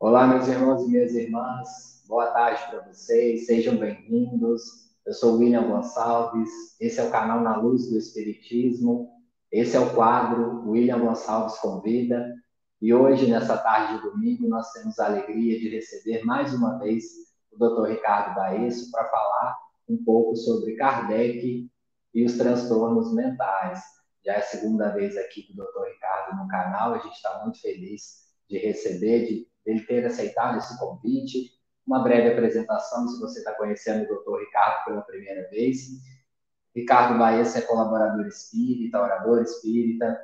Olá, meus irmãos e minhas irmãs, boa tarde para vocês, sejam bem-vindos. Eu sou William Gonçalves, esse é o canal Na Luz do Espiritismo, esse é o quadro William Gonçalves Convida, e hoje, nessa tarde de domingo, nós temos a alegria de receber mais uma vez o Dr. Ricardo Baesso para falar um pouco sobre Kardec e os transtornos mentais. Já é a segunda vez aqui do Dr. Ricardo no canal, a gente está muito feliz de receber, de ele ter aceitado esse convite. Uma breve apresentação, se você está conhecendo o Dr. Ricardo pela primeira vez. Ricardo Baez é colaborador espírita, orador espírita,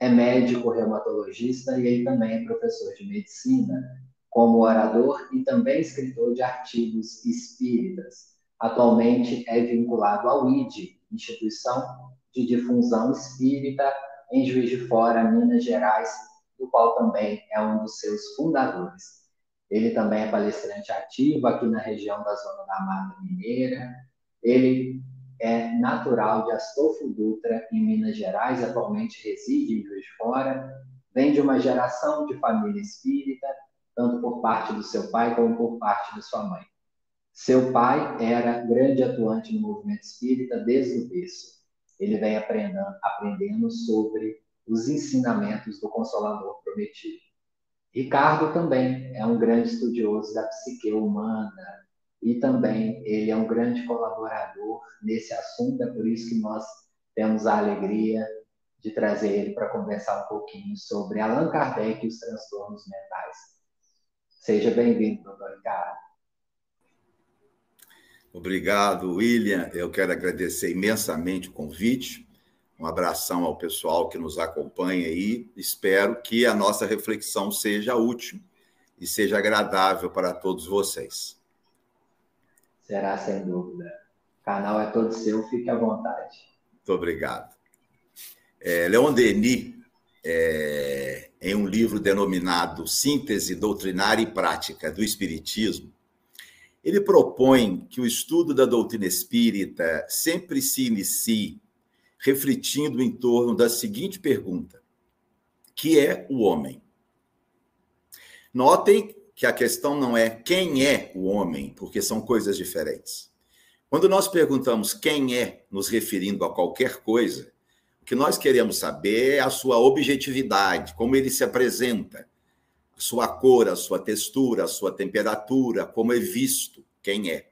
é médico reumatologista e ele também é professor de medicina, como orador e também escritor de artigos espíritas. Atualmente é vinculado ao ID, Instituição de Difusão Espírita, em Juiz de Fora, Minas Gerais, do qual também é um dos seus fundadores. Ele também é palestrante ativo aqui na região da Zona da Mata Mineira. Ele é natural de Astolfo Dutra, em Minas Gerais, atualmente reside em Juiz de Fora. Vem de uma geração de família espírita, tanto por parte do seu pai como por parte de sua mãe. Seu pai era grande atuante no movimento espírita desde o berço. Ele vem aprendendo, aprendendo sobre os ensinamentos do Consolador Prometido. Ricardo também é um grande estudioso da psique humana e também ele é um grande colaborador nesse assunto, é por isso que nós temos a alegria de trazer ele para conversar um pouquinho sobre Allan Kardec e os transtornos mentais. Seja bem-vindo, doutor Ricardo. Obrigado, William. Eu quero agradecer imensamente o convite. Um abração ao pessoal que nos acompanha aí. Espero que a nossa reflexão seja útil e seja agradável para todos vocês. Será sem dúvida. O canal é todo seu, fique à vontade. Muito obrigado. É, Leon Denis, é, em um livro denominado Síntese Doutrinária e Prática do Espiritismo, ele propõe que o estudo da doutrina espírita sempre se inicie refletindo em torno da seguinte pergunta: que é o homem? Notem que a questão não é quem é o homem, porque são coisas diferentes. Quando nós perguntamos quem é, nos referindo a qualquer coisa, o que nós queremos saber é a sua objetividade, como ele se apresenta, a sua cor, a sua textura, a sua temperatura, como é visto, quem é.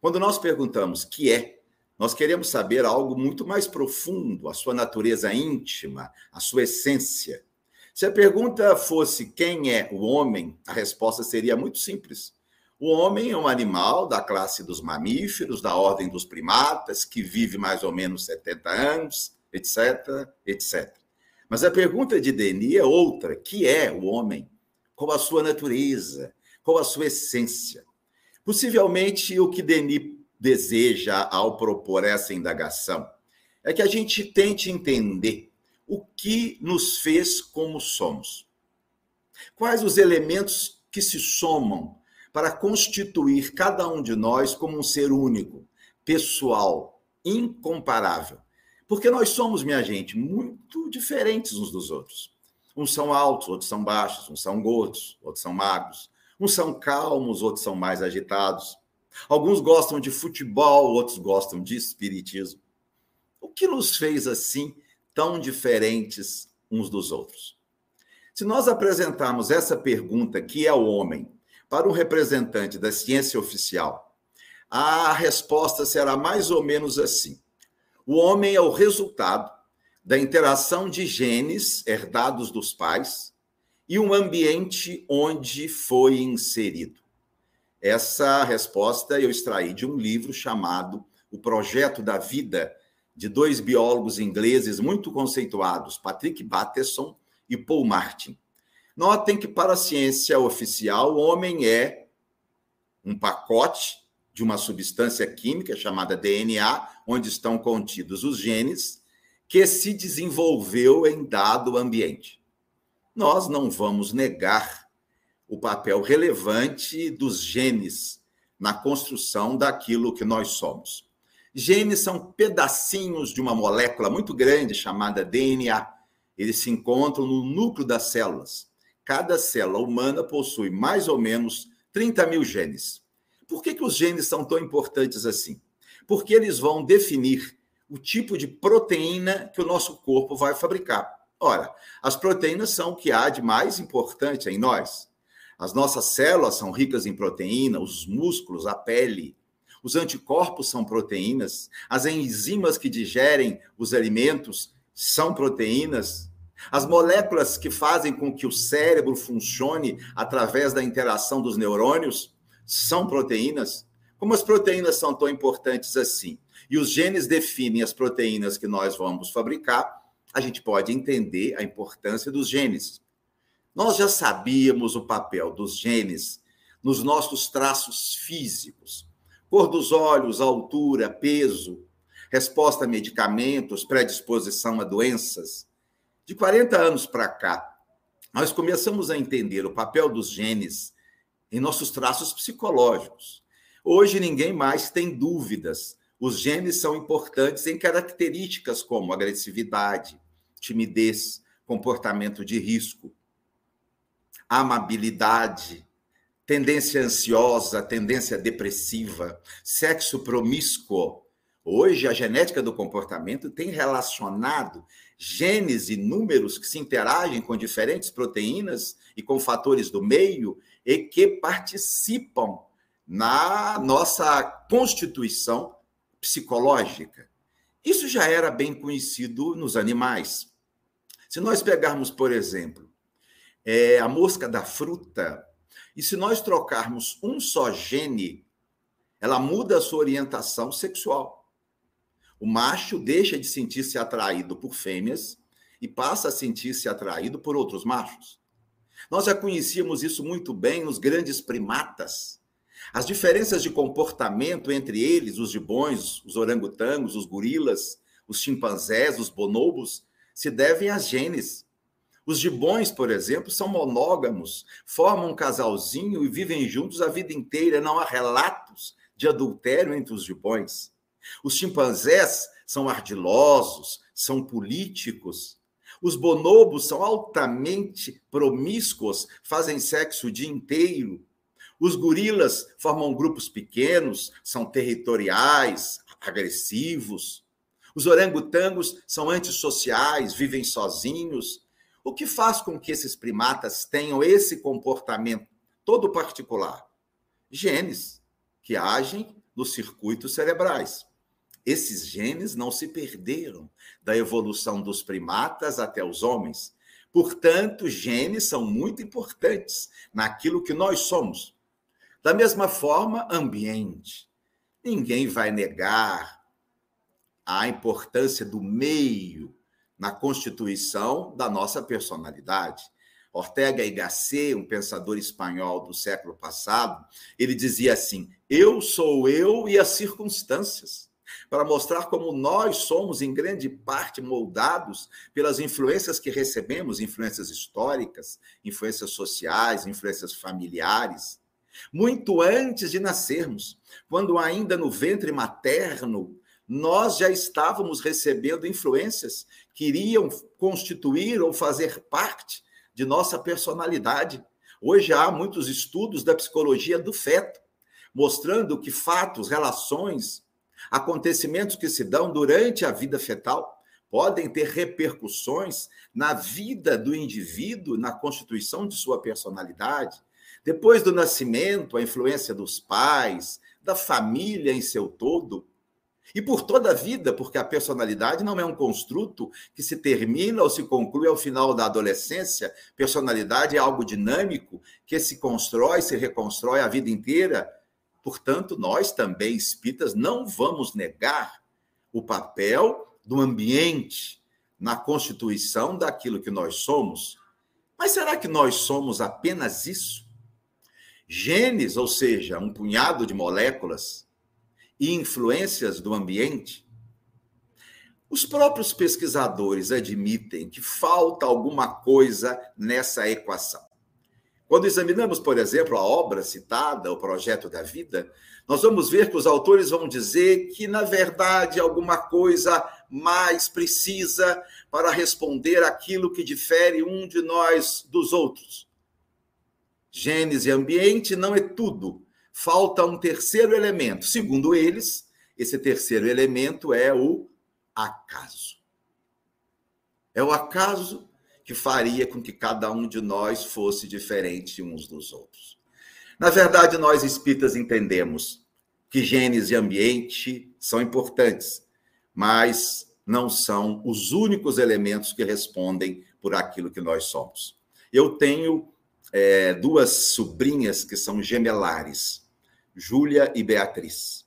Quando nós perguntamos que é, nós queremos saber algo muito mais profundo, a sua natureza íntima, a sua essência. Se a pergunta fosse quem é o homem, a resposta seria muito simples. O homem é um animal da classe dos mamíferos, da ordem dos primatas, que vive mais ou menos 70 anos, etc, etc. Mas a pergunta de Denis é outra: que é o homem? Qual a sua natureza? Qual a sua essência? Possivelmente o que Denis deseja ao propor essa indagação é que a gente tente entender o que nos fez como somos. Quais os elementos que se somam para constituir cada um de nós como um ser único, pessoal, incomparável. Porque nós somos, minha gente, muito diferentes uns dos outros. Uns são altos, outros são baixos, uns são gordos, outros são magros. Uns são calmos, outros são mais agitados. Alguns gostam de futebol, outros gostam de espiritismo. O que nos fez assim tão diferentes uns dos outros? Se nós apresentarmos essa pergunta, que é o homem, para um representante da ciência oficial, a resposta será mais ou menos assim: o homem é o resultado da interação de genes herdados dos pais e um ambiente onde foi inserido. Essa resposta eu extraí de um livro chamado O Projeto da Vida, de dois biólogos ingleses muito conceituados, Patrick Bateson e Paul Martin. Notem que, para a ciência oficial, o homem é um pacote de uma substância química chamada DNA, onde estão contidos os genes, que se desenvolveu em dado ambiente. Nós não vamos negar o papel relevante dos genes na construção daquilo que nós somos. Genes são pedacinhos de uma molécula muito grande chamada DNA. Eles se encontram no núcleo das células. cada célula humana possui mais ou menos 30 mil genes. Por que, que os genes são tão importantes assim? Porque eles vão definir o tipo de proteína que o nosso corpo vai fabricar. Ora, as proteínas são o que há de mais importante em nós. As nossas células são ricas em proteína, os músculos, a pele. Os anticorpos são proteínas, as enzimas que digerem os alimentos são proteínas. As moléculas que fazem com que o cérebro funcione através da interação dos neurônios são proteínas. Como as proteínas são tão importantes assim? E os genes definem as proteínas que nós vamos fabricar, a gente pode entender a importância dos genes. Nós já sabíamos o papel dos genes nos nossos traços físicos: cor dos olhos, altura, peso, resposta a medicamentos, predisposição a doenças. De 40 anos para cá, nós começamos a entender o papel dos genes em nossos traços psicológicos. Hoje ninguém mais tem dúvidas os genes são importantes em características como agressividade, timidez, comportamento de risco, amabilidade, tendência ansiosa, tendência depressiva, sexo promíscuo. Hoje, a genética do comportamento tem relacionado genes e números que se interagem com diferentes proteínas e com fatores do meio e que participam na nossa constituição psicológica. Isso já era bem conhecido nos animais. Se nós pegarmos, por exemplo, é, a mosca da fruta, e se nós trocarmos um só gene, ela muda a sua orientação sexual. O macho deixa de sentir-se atraído por fêmeas e passa a sentir-se atraído por outros machos. Nós já conhecíamos isso muito bem nos grandes primatas. As diferenças de comportamento entre eles, os gibões, os orangotangos, os gorilas, os chimpanzés, os bonobos, se devem às genes. Os gibões, por exemplo, são monógamos, formam um casalzinho e vivem juntos a vida inteira. Não há relatos de adultério entre os gibões. Os chimpanzés são ardilosos, são políticos. Os bonobos são altamente promíscuos, fazem sexo o dia inteiro. Os gorilas formam grupos pequenos, são territoriais, agressivos. Os orangotangos são antissociais, vivem sozinhos. O que faz com que esses primatas tenham esse comportamento todo particular? Genes que agem nos circuitos cerebrais. Esses genes não se perderam da evolução dos primatas até os homens. Portanto, genes são muito importantes naquilo que nós somos. Da mesma forma, ambiente. Ninguém vai negar a importância do meio na constituição da nossa personalidade. Ortega y Gasset, um pensador espanhol do século passado, ele dizia assim: Eu sou eu e as circunstâncias, para mostrar como nós somos, em grande parte, moldados pelas influências que recebemos influências históricas, influências sociais, influências familiares muito antes de nascermos, quando ainda no ventre materno, nós já estávamos recebendo influências que iriam constituir ou fazer parte de nossa personalidade. Hoje há muitos estudos da psicologia do feto, mostrando que fatos, relações, acontecimentos que se dão durante a vida fetal podem ter repercussões na vida do indivíduo, na constituição de sua personalidade. Depois do nascimento, a influência dos pais, da família em seu todo, e por toda a vida, porque a personalidade não é um construto que se termina ou se conclui ao final da adolescência. Personalidade é algo dinâmico que se constrói, se reconstrói a vida inteira. Portanto, nós também, espíritas, não vamos negar o papel do ambiente na constituição daquilo que nós somos. Mas será que nós somos apenas isso? Genes, ou seja, um punhado de moléculas e influências do ambiente, os próprios pesquisadores admitem que falta alguma coisa nessa equação. Quando examinamos, por exemplo, a obra citada, o projeto da vida, nós vamos ver que os autores vão dizer que, na verdade, alguma coisa mais precisa para responder aquilo que difere um de nós dos outros genes e ambiente não é tudo. Falta um terceiro elemento. Segundo eles, esse terceiro elemento é o acaso. É o acaso que faria com que cada um de nós fosse diferente uns dos outros. Na verdade, nós espíritas entendemos que genes e ambiente são importantes, mas não são os únicos elementos que respondem por aquilo que nós somos. Eu tenho é, duas sobrinhas que são gemelares, Júlia e Beatriz.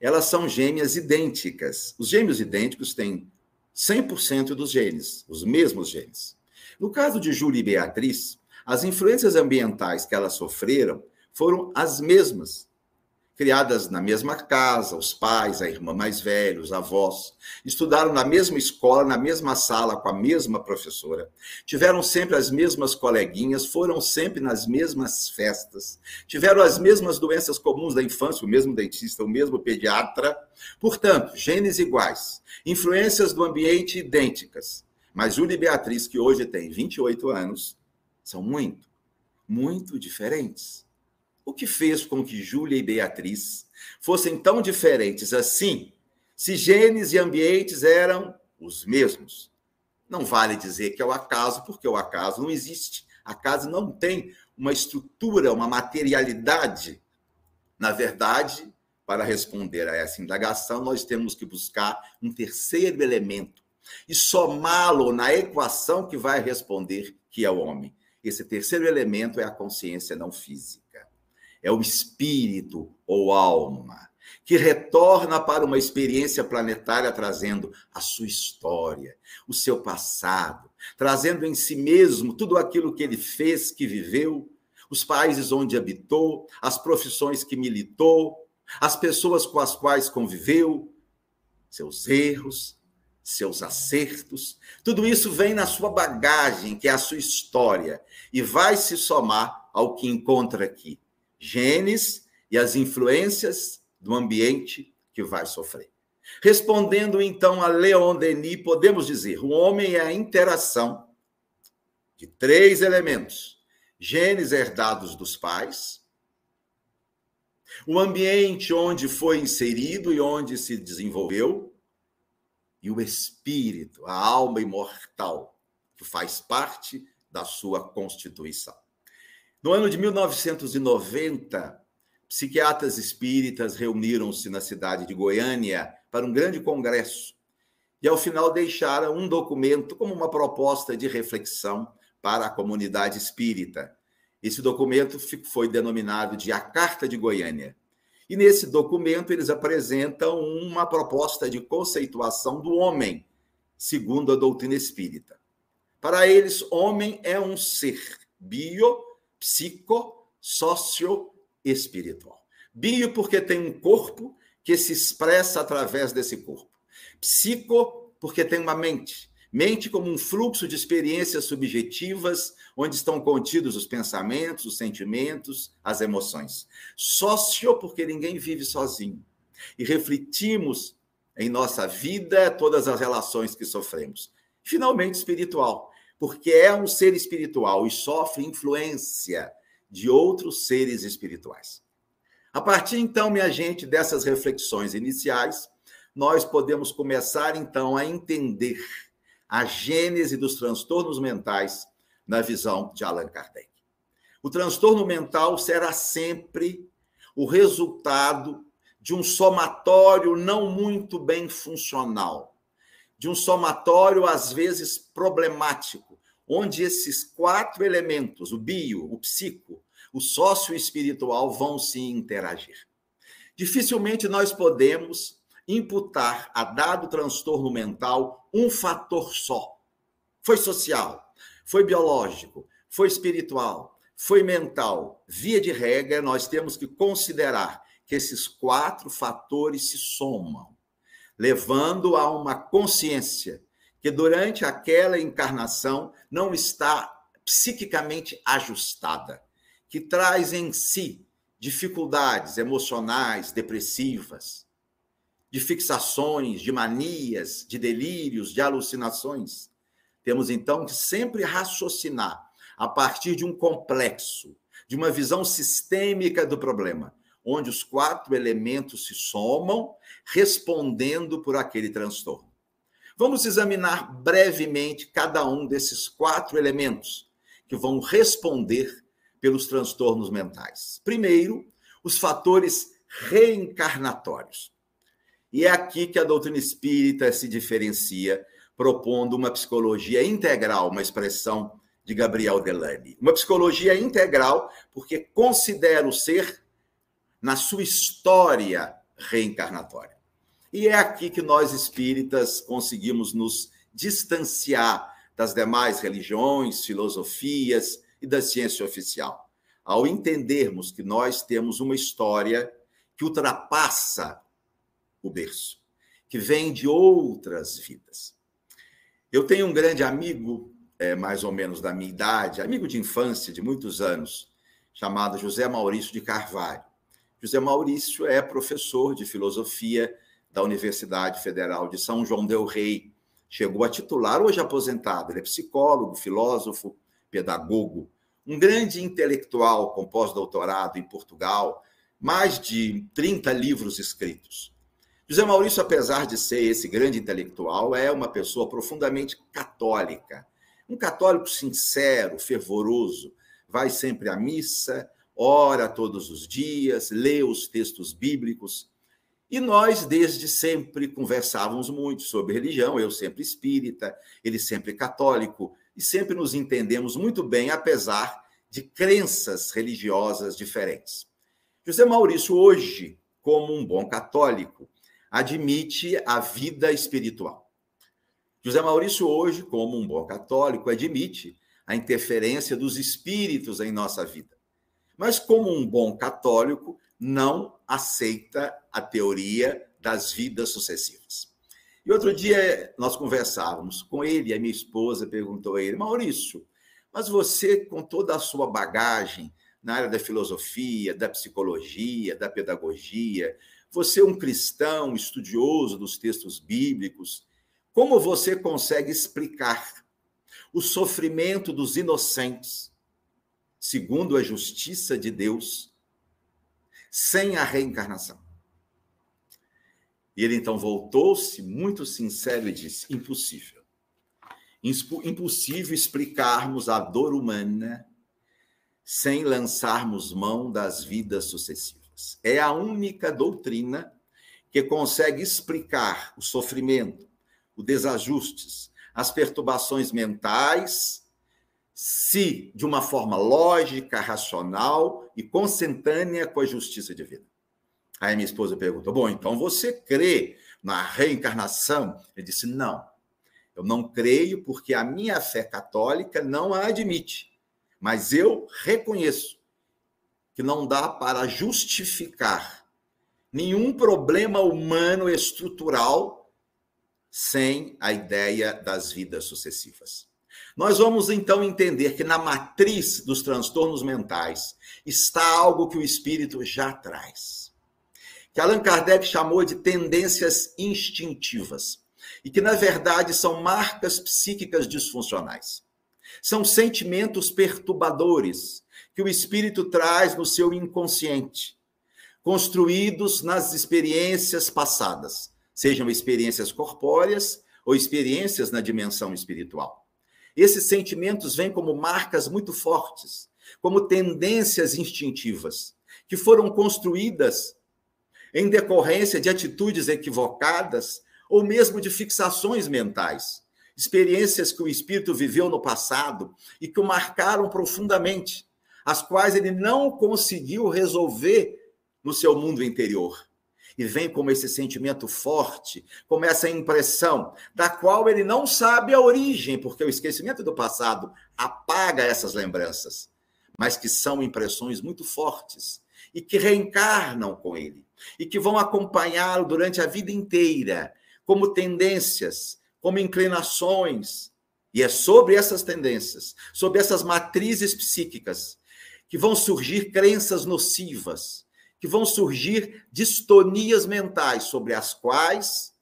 Elas são gêmeas idênticas. Os gêmeos idênticos têm 100% dos genes, os mesmos genes. No caso de Júlia e Beatriz, as influências ambientais que elas sofreram foram as mesmas criadas na mesma casa, os pais, a irmã mais velha, os avós, estudaram na mesma escola, na mesma sala, com a mesma professora, tiveram sempre as mesmas coleguinhas, foram sempre nas mesmas festas, tiveram as mesmas doenças comuns da infância, o mesmo dentista, o mesmo pediatra. Portanto, genes iguais, influências do ambiente idênticas. Mas Júlia e Beatriz, que hoje tem 28 anos, são muito, muito diferentes. O que fez com que Júlia e Beatriz fossem tão diferentes assim, se genes e ambientes eram os mesmos? Não vale dizer que é o acaso, porque o acaso não existe. Acaso não tem uma estrutura, uma materialidade. Na verdade, para responder a essa indagação, nós temos que buscar um terceiro elemento e somá-lo na equação que vai responder que é o homem. Esse terceiro elemento é a consciência não física é o espírito ou alma, que retorna para uma experiência planetária trazendo a sua história, o seu passado, trazendo em si mesmo tudo aquilo que ele fez, que viveu, os países onde habitou, as profissões que militou, as pessoas com as quais conviveu, seus erros, seus acertos, tudo isso vem na sua bagagem, que é a sua história, e vai se somar ao que encontra aqui genes e as influências do ambiente que vai sofrer. Respondendo então a Leon Denis, podemos dizer: o homem é a interação de três elementos: genes herdados dos pais, o ambiente onde foi inserido e onde se desenvolveu, e o espírito, a alma imortal, que faz parte da sua constituição. No ano de 1990, psiquiatras espíritas reuniram-se na cidade de Goiânia para um grande congresso e, ao final, deixaram um documento como uma proposta de reflexão para a comunidade espírita. Esse documento foi denominado de A Carta de Goiânia. E nesse documento eles apresentam uma proposta de conceituação do homem, segundo a doutrina espírita. Para eles, homem é um ser bio psico, sócio espiritual. Bio, porque tem um corpo que se expressa através desse corpo. Psico, porque tem uma mente. Mente como um fluxo de experiências subjetivas, onde estão contidos os pensamentos, os sentimentos, as emoções. Sócio, porque ninguém vive sozinho. E refletimos em nossa vida todas as relações que sofremos. Finalmente, espiritual, porque é um ser espiritual e sofre influência de outros seres espirituais. A partir então, minha gente, dessas reflexões iniciais, nós podemos começar então a entender a gênese dos transtornos mentais na visão de Allan Kardec. O transtorno mental será sempre o resultado de um somatório não muito bem funcional, de um somatório às vezes problemático onde esses quatro elementos, o bio, o psico, o sócio espiritual, vão se interagir. Dificilmente nós podemos imputar a dado transtorno mental um fator só. Foi social, foi biológico, foi espiritual, foi mental. Via de regra, nós temos que considerar que esses quatro fatores se somam, levando a uma consciência que durante aquela encarnação não está psiquicamente ajustada, que traz em si dificuldades emocionais, depressivas, de fixações, de manias, de delírios, de alucinações. Temos então que sempre raciocinar a partir de um complexo, de uma visão sistêmica do problema, onde os quatro elementos se somam, respondendo por aquele transtorno. Vamos examinar brevemente cada um desses quatro elementos que vão responder pelos transtornos mentais. Primeiro, os fatores reencarnatórios. E é aqui que a doutrina espírita se diferencia, propondo uma psicologia integral, uma expressão de Gabriel Delany. Uma psicologia integral, porque considera o ser na sua história reencarnatória. E é aqui que nós espíritas conseguimos nos distanciar das demais religiões, filosofias e da ciência oficial, ao entendermos que nós temos uma história que ultrapassa o berço, que vem de outras vidas. Eu tenho um grande amigo, é, mais ou menos da minha idade, amigo de infância, de muitos anos, chamado José Maurício de Carvalho. José Maurício é professor de filosofia da Universidade Federal de São João del Rei. Chegou a titular, hoje aposentado. Ele é psicólogo, filósofo, pedagogo, um grande intelectual com pós-doutorado em Portugal, mais de 30 livros escritos. José Maurício, apesar de ser esse grande intelectual, é uma pessoa profundamente católica. Um católico sincero, fervoroso, vai sempre à missa, ora todos os dias, lê os textos bíblicos e nós, desde sempre, conversávamos muito sobre religião, eu sempre espírita, ele sempre católico, e sempre nos entendemos muito bem, apesar de crenças religiosas diferentes. José Maurício, hoje, como um bom católico, admite a vida espiritual. José Maurício, hoje, como um bom católico, admite a interferência dos espíritos em nossa vida. Mas, como um bom católico, não aceita a teoria das vidas sucessivas. E outro dia nós conversávamos com ele, a minha esposa perguntou a ele: Maurício, mas você, com toda a sua bagagem na área da filosofia, da psicologia, da pedagogia, você é um cristão, estudioso dos textos bíblicos, como você consegue explicar o sofrimento dos inocentes, segundo a justiça de Deus, sem a reencarnação. E ele então voltou-se muito sincero e disse: impossível. Impossível explicarmos a dor humana sem lançarmos mão das vidas sucessivas. É a única doutrina que consegue explicar o sofrimento, os desajustes, as perturbações mentais se de uma forma lógica, racional e consentânea com a justiça divina. Aí minha esposa perguntou: Bom, então você crê na reencarnação? Ele disse: Não, eu não creio porque a minha fé católica não a admite, mas eu reconheço que não dá para justificar nenhum problema humano estrutural sem a ideia das vidas sucessivas. Nós vamos então entender que na matriz dos transtornos mentais está algo que o espírito já traz. Que Allan Kardec chamou de tendências instintivas e que na verdade são marcas psíquicas disfuncionais. São sentimentos perturbadores que o espírito traz no seu inconsciente, construídos nas experiências passadas, sejam experiências corpóreas ou experiências na dimensão espiritual. Esses sentimentos vêm como marcas muito fortes, como tendências instintivas, que foram construídas em decorrência de atitudes equivocadas ou mesmo de fixações mentais, experiências que o espírito viveu no passado e que o marcaram profundamente, as quais ele não conseguiu resolver no seu mundo interior e vem como esse sentimento forte, como essa impressão, da qual ele não sabe a origem, porque o esquecimento do passado apaga essas lembranças, mas que são impressões muito fortes e que reencarnam com ele e que vão acompanhá-lo durante a vida inteira, como tendências, como inclinações. E é sobre essas tendências, sobre essas matrizes psíquicas, que vão surgir crenças nocivas, que vão surgir distonias mentais sobre as quais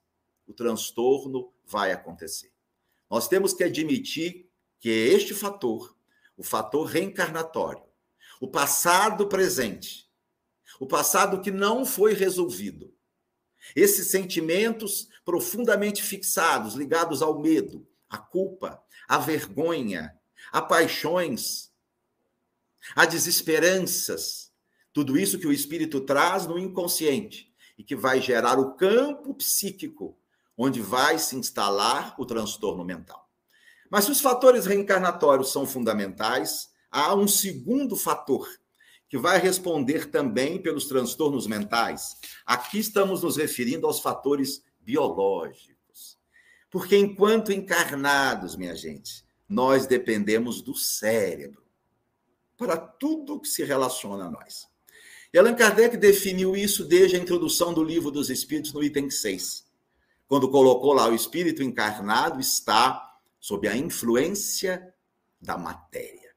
o transtorno vai acontecer. Nós temos que admitir que este fator, o fator reencarnatório, o passado presente, o passado que não foi resolvido. Esses sentimentos profundamente fixados, ligados ao medo, à culpa, à vergonha, a paixões, a desesperanças, tudo isso que o espírito traz no inconsciente e que vai gerar o campo psíquico onde vai se instalar o transtorno mental. Mas se os fatores reencarnatórios são fundamentais, há um segundo fator que vai responder também pelos transtornos mentais. Aqui estamos nos referindo aos fatores biológicos. Porque enquanto encarnados, minha gente, nós dependemos do cérebro para tudo que se relaciona a nós. E Allan Kardec definiu isso desde a introdução do Livro dos Espíritos, no item 6, quando colocou lá: o espírito encarnado está sob a influência da matéria.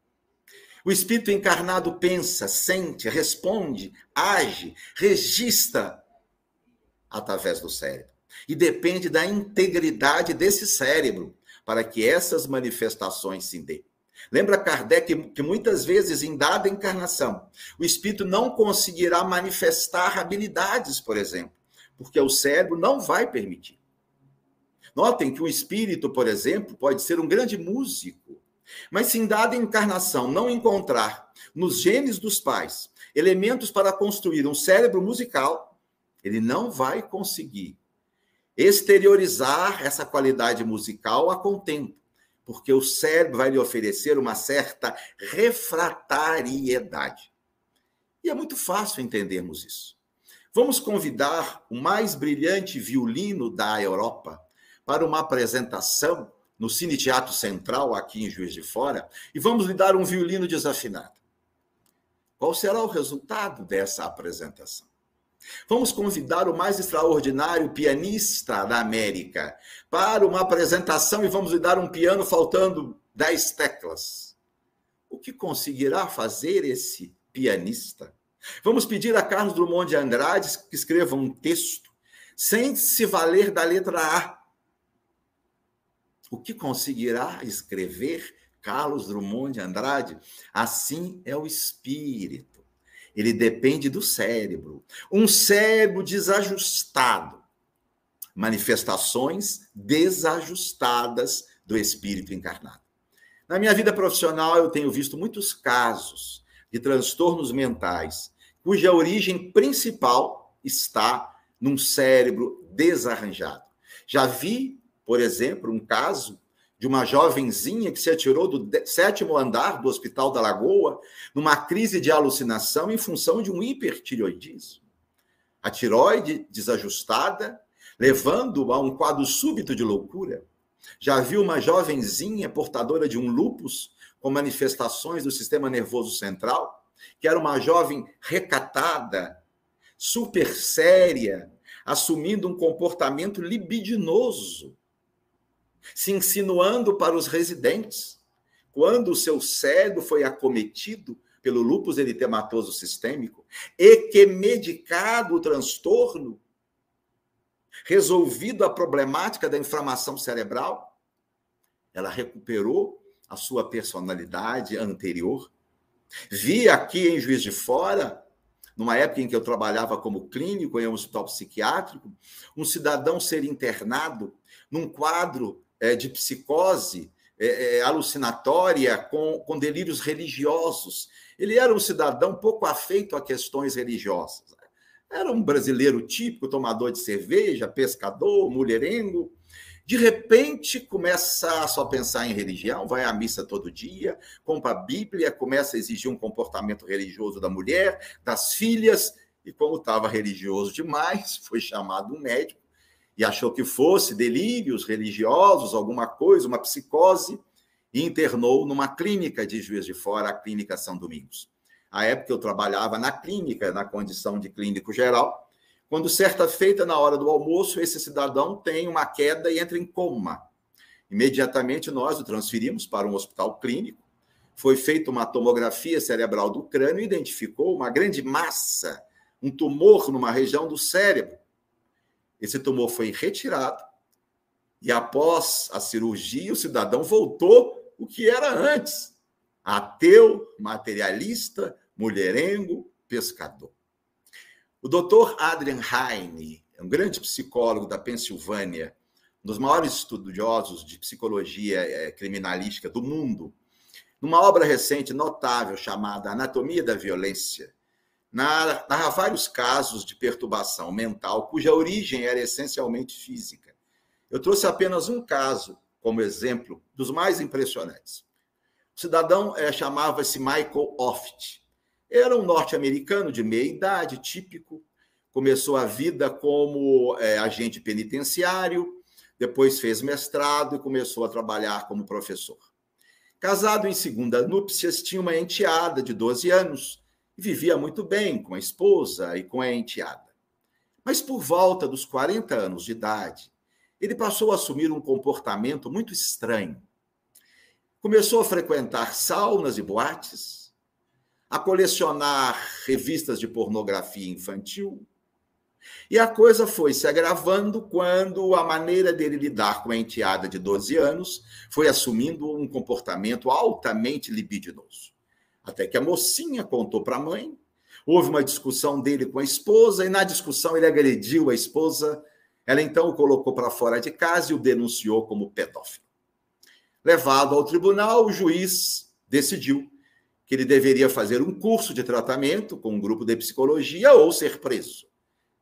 O espírito encarnado pensa, sente, responde, age, registra através do cérebro. E depende da integridade desse cérebro para que essas manifestações se dêem. Lembra Kardec que muitas vezes, em dada encarnação, o espírito não conseguirá manifestar habilidades, por exemplo, porque o cérebro não vai permitir. Notem que o espírito, por exemplo, pode ser um grande músico, mas se em dada encarnação não encontrar nos genes dos pais elementos para construir um cérebro musical, ele não vai conseguir exteriorizar essa qualidade musical a contento, porque o cérebro vai lhe oferecer uma certa refratariedade. E é muito fácil entendermos isso. Vamos convidar o mais brilhante violino da Europa para uma apresentação no Cine Teatro Central, aqui em Juiz de Fora, e vamos lhe dar um violino desafinado. Qual será o resultado dessa apresentação? Vamos convidar o mais extraordinário pianista da América para uma apresentação e vamos lhe dar um piano faltando dez teclas. O que conseguirá fazer esse pianista? Vamos pedir a Carlos Drummond de Andrade que escreva um texto sem se valer da letra A o que conseguirá escrever Carlos Drummond de Andrade? Assim é o espírito. Ele depende do cérebro. Um cérebro desajustado. Manifestações desajustadas do espírito encarnado. Na minha vida profissional, eu tenho visto muitos casos de transtornos mentais cuja origem principal está num cérebro desarranjado. Já vi por exemplo, um caso de uma jovenzinha que se atirou do sétimo andar do Hospital da Lagoa numa crise de alucinação em função de um hipertireoidismo. A tiroide desajustada, levando a um quadro súbito de loucura. Já viu uma jovenzinha portadora de um lupus com manifestações do sistema nervoso central, que era uma jovem recatada, super séria, assumindo um comportamento libidinoso se insinuando para os residentes. Quando o seu cérebro foi acometido pelo lúpus eritematoso sistêmico e que medicado o transtorno, resolvido a problemática da inflamação cerebral, ela recuperou a sua personalidade anterior. Vi aqui em Juiz de Fora, numa época em que eu trabalhava como clínico em um hospital psiquiátrico, um cidadão ser internado num quadro de psicose é, é, alucinatória com, com delírios religiosos. Ele era um cidadão pouco afeito a questões religiosas. Era um brasileiro típico, tomador de cerveja, pescador, mulherengo. De repente, começa a só pensar em religião, vai à missa todo dia, compra a Bíblia, começa a exigir um comportamento religioso da mulher, das filhas, e como estava religioso demais, foi chamado um médico e achou que fosse delírios religiosos, alguma coisa, uma psicose, e internou numa clínica de Juiz de Fora, a Clínica São Domingos. A época eu trabalhava na clínica, na condição de clínico geral, quando certa feita, na hora do almoço, esse cidadão tem uma queda e entra em coma. Imediatamente nós o transferimos para um hospital clínico. Foi feita uma tomografia cerebral do crânio e identificou uma grande massa, um tumor numa região do cérebro esse tumor foi retirado e após a cirurgia o cidadão voltou o que era antes, ateu, materialista, mulherengo, pescador. O doutor Adrian Heine, um grande psicólogo da Pensilvânia, um dos maiores estudiosos de psicologia eh, criminalística do mundo, numa obra recente notável chamada Anatomia da Violência, narra vários casos de perturbação mental cuja origem era essencialmente física. Eu trouxe apenas um caso como exemplo dos mais impressionantes. O cidadão é, chamava-se Michael Oft. Era um norte-americano de meia idade, típico. Começou a vida como é, agente penitenciário, depois fez mestrado e começou a trabalhar como professor. Casado em segunda núpcias, tinha uma enteada de 12 anos vivia muito bem com a esposa e com a enteada. Mas por volta dos 40 anos de idade, ele passou a assumir um comportamento muito estranho. Começou a frequentar saunas e boates, a colecionar revistas de pornografia infantil, e a coisa foi se agravando quando a maneira dele lidar com a enteada de 12 anos foi assumindo um comportamento altamente libidinoso. Até que a mocinha contou para a mãe, houve uma discussão dele com a esposa, e na discussão ele agrediu a esposa. Ela então o colocou para fora de casa e o denunciou como pedófilo. Levado ao tribunal, o juiz decidiu que ele deveria fazer um curso de tratamento com um grupo de psicologia ou ser preso.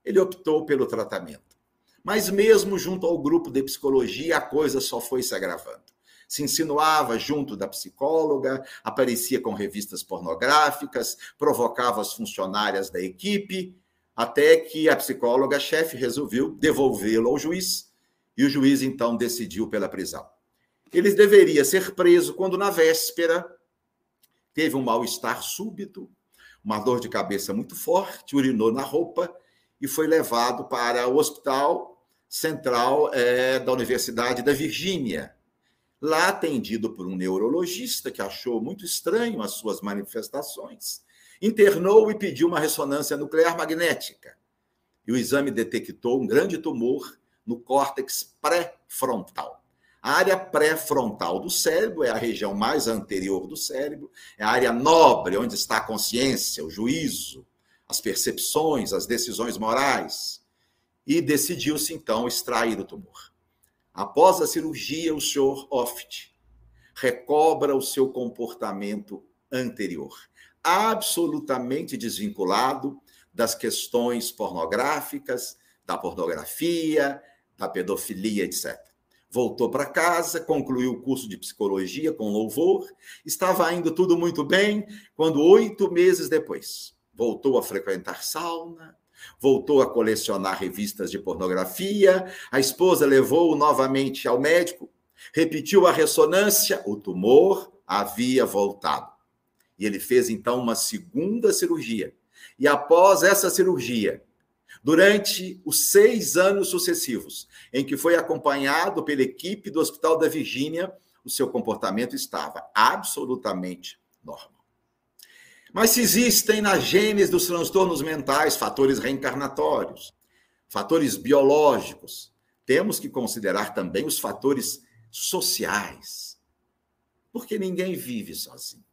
Ele optou pelo tratamento. Mas mesmo junto ao grupo de psicologia, a coisa só foi se agravando se insinuava junto da psicóloga, aparecia com revistas pornográficas, provocava as funcionárias da equipe, até que a psicóloga-chefe resolveu devolvê-lo ao juiz, e o juiz então decidiu pela prisão. Ele deveria ser preso quando, na véspera, teve um mal-estar súbito, uma dor de cabeça muito forte, urinou na roupa e foi levado para o Hospital Central é, da Universidade da Virgínia, lá atendido por um neurologista que achou muito estranho as suas manifestações, internou e pediu uma ressonância nuclear magnética. E o exame detectou um grande tumor no córtex pré-frontal. A área pré-frontal do cérebro é a região mais anterior do cérebro, é a área nobre, onde está a consciência, o juízo, as percepções, as decisões morais. E decidiu-se então extrair o tumor. Após a cirurgia, o senhor Oft recobra o seu comportamento anterior, absolutamente desvinculado das questões pornográficas, da pornografia, da pedofilia, etc. Voltou para casa, concluiu o curso de psicologia com louvor, estava indo tudo muito bem, quando oito meses depois voltou a frequentar sauna, voltou a colecionar revistas de pornografia, a esposa levou-o novamente ao médico, repetiu a ressonância, o tumor havia voltado. E ele fez então uma segunda cirurgia. E após essa cirurgia, durante os seis anos sucessivos, em que foi acompanhado pela equipe do Hospital da Virgínia, o seu comportamento estava absolutamente normal. Mas se existem na gênese dos transtornos mentais fatores reencarnatórios, fatores biológicos, temos que considerar também os fatores sociais. Porque ninguém vive sozinho.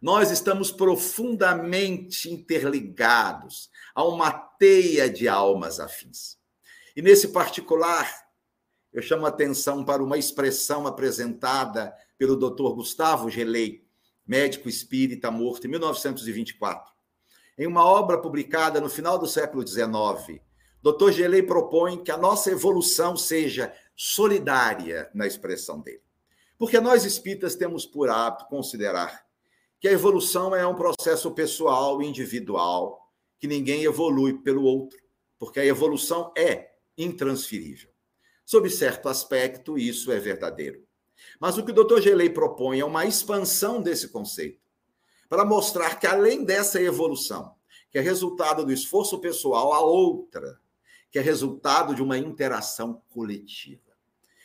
Nós estamos profundamente interligados a uma teia de almas afins. E nesse particular, eu chamo a atenção para uma expressão apresentada pelo Dr. Gustavo Gelei, médico espírita morto em 1924. Em uma obra publicada no final do século XIX, Dr. Gelei propõe que a nossa evolução seja solidária na expressão dele. Porque nós espíritas temos por hábito considerar que a evolução é um processo pessoal e individual, que ninguém evolui pelo outro, porque a evolução é intransferível. Sob certo aspecto, isso é verdadeiro. Mas o que o Dr. Gelei propõe é uma expansão desse conceito, para mostrar que além dessa evolução, que é resultado do esforço pessoal, há outra, que é resultado de uma interação coletiva.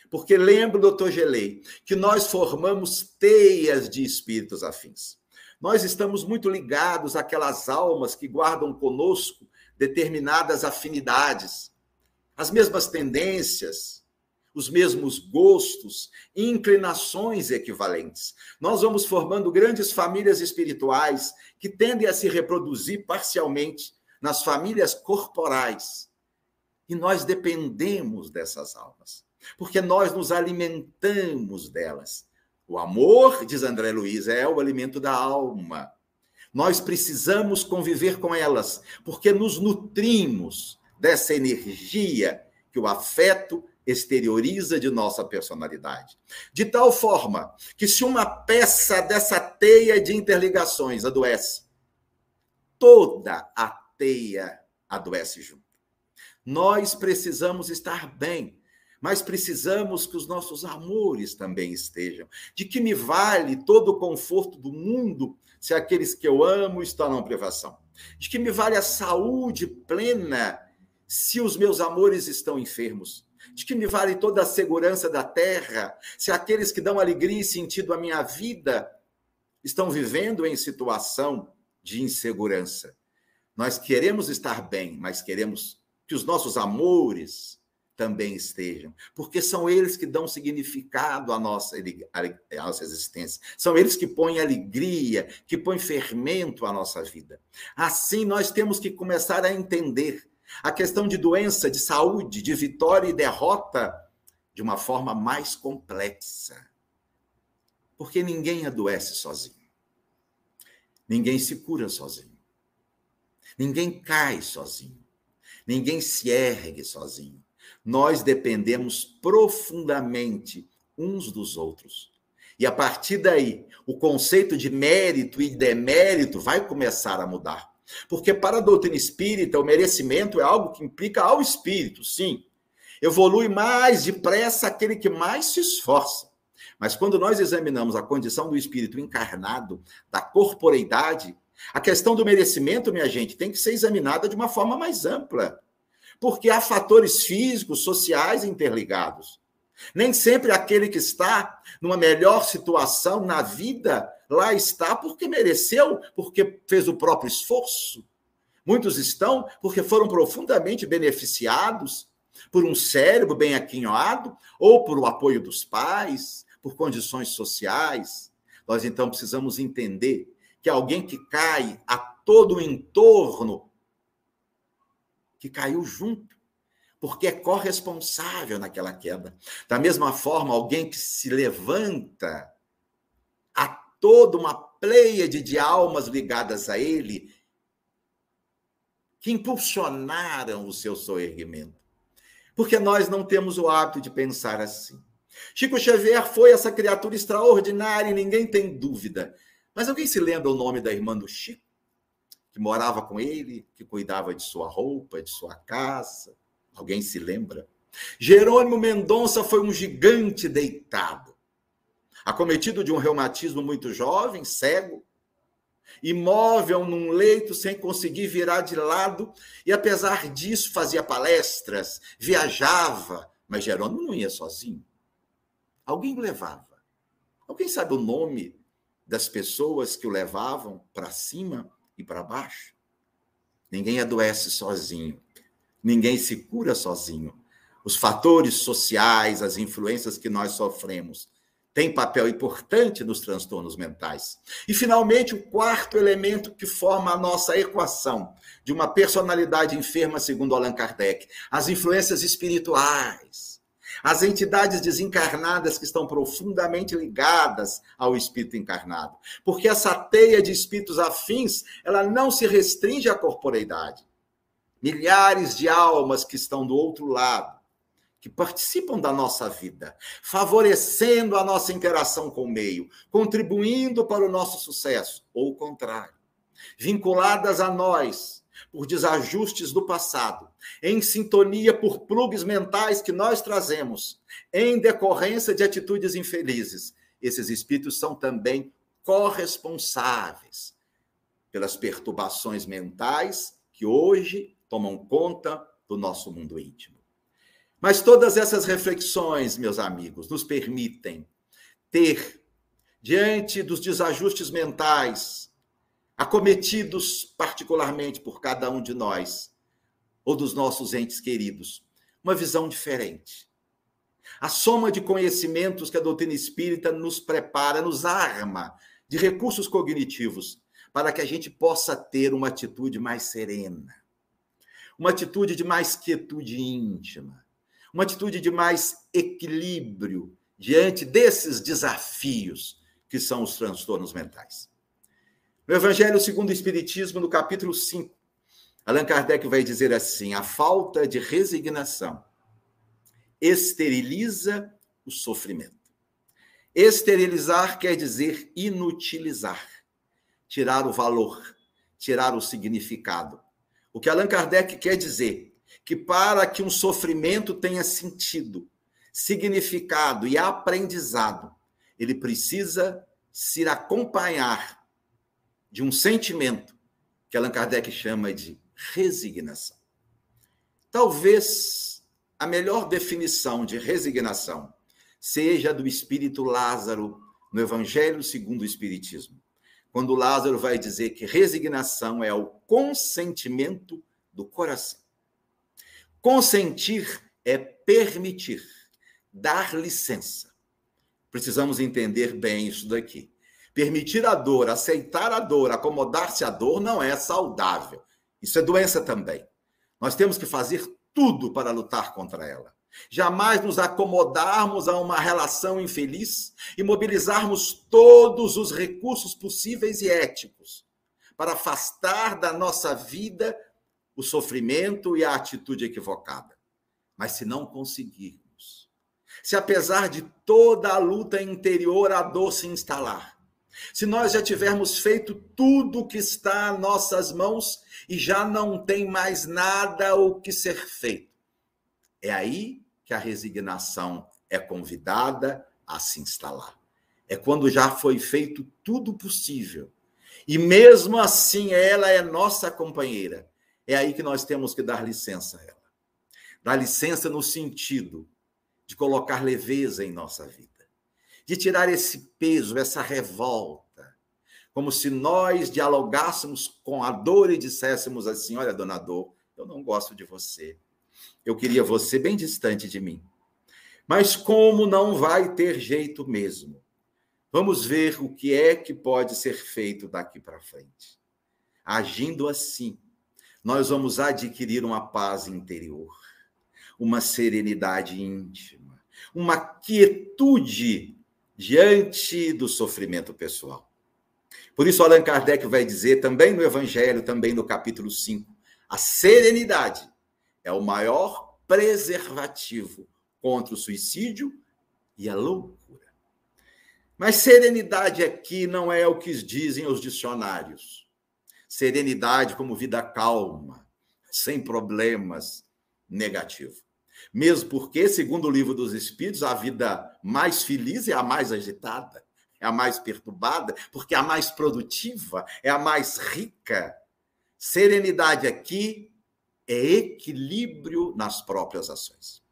Porque lembra, doutor Gelei, que nós formamos teias de espíritos afins. Nós estamos muito ligados àquelas almas que guardam conosco determinadas afinidades, as mesmas tendências, os mesmos gostos, inclinações equivalentes. Nós vamos formando grandes famílias espirituais que tendem a se reproduzir parcialmente nas famílias corporais. E nós dependemos dessas almas, porque nós nos alimentamos delas. O amor, diz André Luiz, é o alimento da alma. Nós precisamos conviver com elas, porque nos nutrimos dessa energia que o afeto exterioriza de nossa personalidade. De tal forma que, se uma peça dessa teia de interligações adoece, toda a teia adoece junto. Nós precisamos estar bem, mas precisamos que os nossos amores também estejam. De que me vale todo o conforto do mundo se aqueles que eu amo estão na privação? De que me vale a saúde plena se os meus amores estão enfermos? De que me vale toda a segurança da terra se aqueles que dão alegria e sentido à minha vida estão vivendo em situação de insegurança? Nós queremos estar bem, mas queremos que os nossos amores também estejam, porque são eles que dão significado à nossa, à nossa existência, são eles que põem alegria, que põem fermento à nossa vida. Assim, nós temos que começar a entender a questão de doença, de saúde, de vitória e derrota de uma forma mais complexa. Porque ninguém adoece sozinho. Ninguém se cura sozinho. Ninguém cai sozinho. Ninguém se ergue sozinho. Nós dependemos profundamente uns dos outros. E a partir daí, o conceito de mérito e demérito vai começar a mudar. Porque para a doutrina espírita, o merecimento é algo que implica ao espírito, sim. Evolui mais depressa aquele que mais se esforça. Mas quando nós examinamos a condição do espírito encarnado, da corporeidade, a questão do merecimento, minha gente, tem que ser examinada de uma forma mais ampla. Porque há fatores físicos, sociais interligados. Nem sempre aquele que está numa melhor situação na vida lá está porque mereceu, porque fez o próprio esforço. Muitos estão porque foram profundamente beneficiados por um cérebro bem aquinhoado ou por o apoio dos pais, por condições sociais. Nós então precisamos entender que alguém que cai a todo o entorno que caiu junto, porque é corresponsável naquela queda. Da mesma forma, alguém que se levanta toda uma pleiade de almas ligadas a ele que impulsionaram o seu soerguimento. Porque nós não temos o hábito de pensar assim. Chico Xavier foi essa criatura extraordinária e ninguém tem dúvida. Mas alguém se lembra o nome da irmã do Chico? Que morava com ele, que cuidava de sua roupa, de sua casa? Alguém se lembra? Jerônimo Mendonça foi um gigante deitado acometido de um reumatismo muito jovem, cego, imóvel num leito sem conseguir virar de lado, e apesar disso fazia palestras, viajava, mas Jerônimo não ia sozinho. Alguém o levava. Alguém sabe o nome das pessoas que o levavam para cima e para baixo? Ninguém adoece sozinho. Ninguém se cura sozinho. Os fatores sociais, as influências que nós sofremos, tem papel importante nos transtornos mentais. E, finalmente, o quarto elemento que forma a nossa equação de uma personalidade enferma, segundo Allan Kardec, as influências espirituais. As entidades desencarnadas que estão profundamente ligadas ao espírito encarnado. Porque essa teia de espíritos afins, ela não se restringe à corporeidade. Milhares de almas que estão do outro lado, que participam da nossa vida, favorecendo a nossa interação com o meio, contribuindo para o nosso sucesso, ou o contrário, vinculadas a nós por desajustes do passado, em sintonia por plugs mentais que nós trazemos, em decorrência de atitudes infelizes. Esses espíritos são também corresponsáveis pelas perturbações mentais que hoje tomam conta do nosso mundo íntimo. Mas todas essas reflexões, meus amigos, nos permitem ter, diante dos desajustes mentais acometidos particularmente por cada um de nós, ou dos nossos entes queridos, uma visão diferente. A soma de conhecimentos que a doutrina espírita nos prepara, nos arma de recursos cognitivos para que a gente possa ter uma atitude mais serena, uma atitude de mais quietude íntima, uma atitude de mais equilíbrio diante desses desafios que são os transtornos mentais. No Evangelho segundo o Espiritismo, no capítulo 5, Allan Kardec vai dizer assim: a falta de resignação esteriliza o sofrimento. Esterilizar quer dizer inutilizar, tirar o valor, tirar o significado. O que Allan Kardec quer dizer que para que um sofrimento tenha sentido, significado e aprendizado, ele precisa se acompanhar de um sentimento que Allan Kardec chama de resignação. Talvez a melhor definição de resignação seja do espírito Lázaro no Evangelho segundo o Espiritismo, quando Lázaro vai dizer que resignação é o consentimento do coração. Consentir é permitir, dar licença. Precisamos entender bem isso daqui. Permitir a dor, aceitar a dor, acomodar-se à dor não é saudável. Isso é doença também. Nós temos que fazer tudo para lutar contra ela. Jamais nos acomodarmos a uma relação infeliz e mobilizarmos todos os recursos possíveis e éticos para afastar da nossa vida o sofrimento e a atitude equivocada. Mas se não conseguirmos, se apesar de toda a luta interior a dor se instalar, se nós já tivermos feito tudo o que está em nossas mãos e já não tem mais nada o que ser feito, é aí que a resignação é convidada a se instalar. É quando já foi feito tudo possível. E mesmo assim ela é nossa companheira. É aí que nós temos que dar licença a ela. Dar licença no sentido de colocar leveza em nossa vida de tirar esse peso, essa revolta, como se nós dialogássemos com a dor e disséssemos assim: Olha, dona Dor, eu não gosto de você. Eu queria você bem distante de mim. Mas como não vai ter jeito mesmo? Vamos ver o que é que pode ser feito daqui para frente. Agindo assim, nós vamos adquirir uma paz interior, uma serenidade íntima, uma quietude diante do sofrimento pessoal. Por isso, Allan Kardec vai dizer também no Evangelho, também no capítulo 5, a serenidade é o maior preservativo contra o suicídio e a loucura. Mas serenidade aqui não é o que dizem os dicionários. Serenidade como vida calma, sem problemas, negativo. Mesmo porque, segundo o livro dos Espíritos, a vida mais feliz é a mais agitada, é a mais perturbada, porque é a mais produtiva, é a mais rica. Serenidade aqui é equilíbrio nas próprias ações.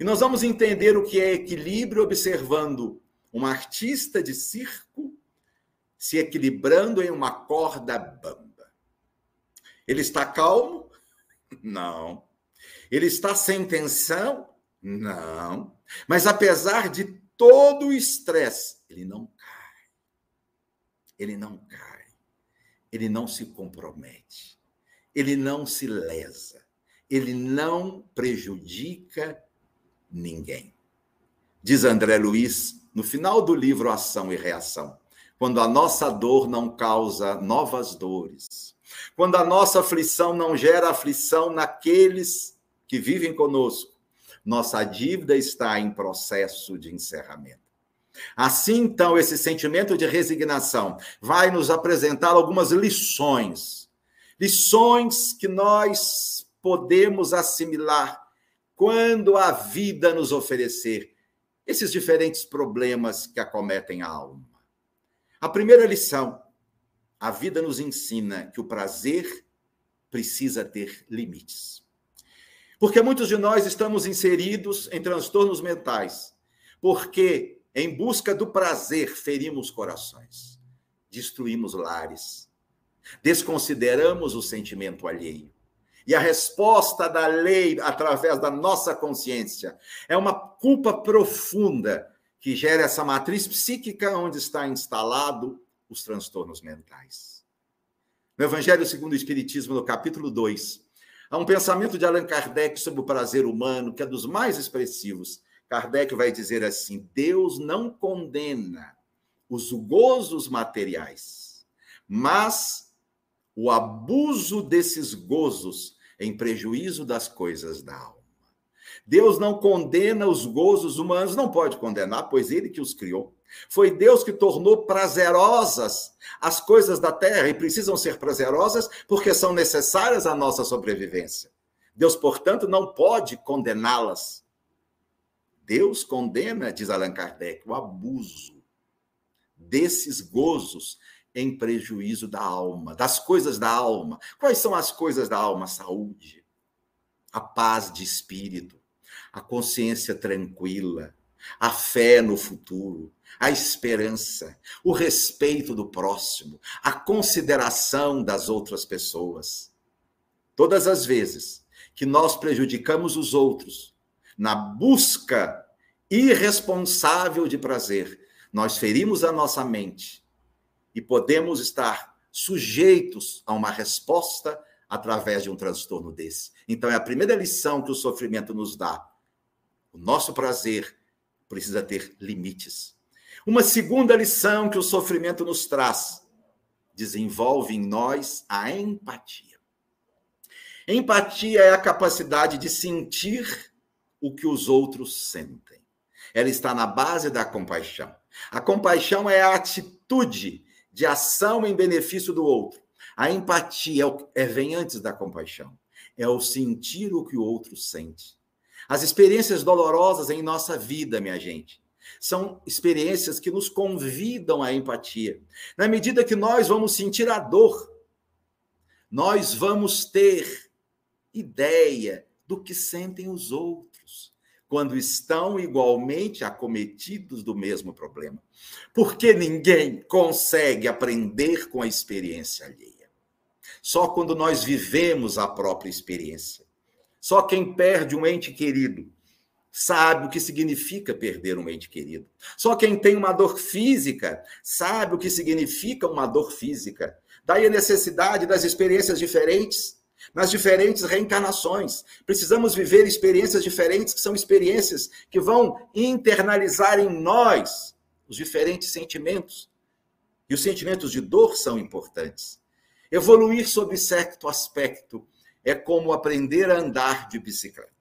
E nós vamos entender o que é equilíbrio observando um artista de circo se equilibrando em uma corda bamba. Ele está calmo? Não. Ele está sem tensão? Não. Mas apesar de todo o estresse, ele não cai. Ele não cai. Ele não se compromete. Ele não se lesa. Ele não prejudica ninguém. Diz André Luiz, no final do livro Ação e Reação, quando a nossa dor não causa novas dores, quando a nossa aflição não gera aflição naqueles que vivem conosco, nossa dívida está em processo de encerramento. Assim, então, esse sentimento de resignação vai nos apresentar algumas lições. Lições que nós podemos assimilar quando a vida nos oferecer esses diferentes problemas que acometem a alma. A primeira lição: a vida nos ensina que o prazer precisa ter limites. Porque muitos de nós estamos inseridos em transtornos mentais, porque em busca do prazer ferimos corações, destruímos lares, desconsideramos o sentimento alheio, E a resposta da lei através da nossa consciência é uma culpa profunda que gera essa matriz psíquica onde está instalado os transtornos mentais. No Evangelho segundo o Espiritismo, no capítulo 2, há um pensamento de Allan Kardec sobre o prazer humano, que é dos mais expressivos. Kardec vai dizer assim: Deus não condena os gozos materiais, mas o abuso desses gozos em prejuízo das coisas da alma. Deus não condena os gozos humanos, não pode condenar, pois ele que os criou. Foi Deus que tornou prazerosas as coisas da terra e precisam ser prazerosas porque são necessárias à nossa sobrevivência. Deus, portanto, não pode condená-las. Deus condena, diz Allan Kardec, o abuso desses gozos em prejuízo da alma, das coisas da alma. Quais são as coisas da alma? Saúde, a paz de espírito, a consciência tranquila, a fé no futuro, a esperança, o respeito do próximo, a consideração das outras pessoas. Todas as vezes que nós prejudicamos os outros na busca irresponsável de prazer, nós ferimos a nossa mente e podemos estar sujeitos a uma resposta através de um transtorno desse. Então, é a primeira lição que o sofrimento nos dá. O nosso prazer precisa ter limites. Uma segunda lição que o sofrimento nos traz: desenvolve em nós a empatia. Empatia é a capacidade de sentir o que os outros sentem. Ela está na base da compaixão. A compaixão é a atitude de ação em benefício do outro. A empatia é, é, vem antes da compaixão. É o sentir o que o outro sente. As experiências dolorosas em nossa vida, minha gente, são experiências que nos convidam à empatia. Na medida que nós vamos sentir a dor, nós vamos ter ideia do que sentem os outros quando estão igualmente acometidos do mesmo problema. Porque ninguém consegue aprender com a experiência alheia. Só quando nós vivemos a própria experiência. Só quem perde um ente querido sabe o que significa perder um ente querido. Só quem tem uma dor física sabe o que significa uma dor física. Daí a necessidade das experiências diferentes nas diferentes reencarnações. Precisamos viver experiências diferentes, que são experiências que vão internalizar em nós os diferentes sentimentos. E os sentimentos de dor são importantes. Evoluir sob certo aspecto é como aprender a andar de bicicleta.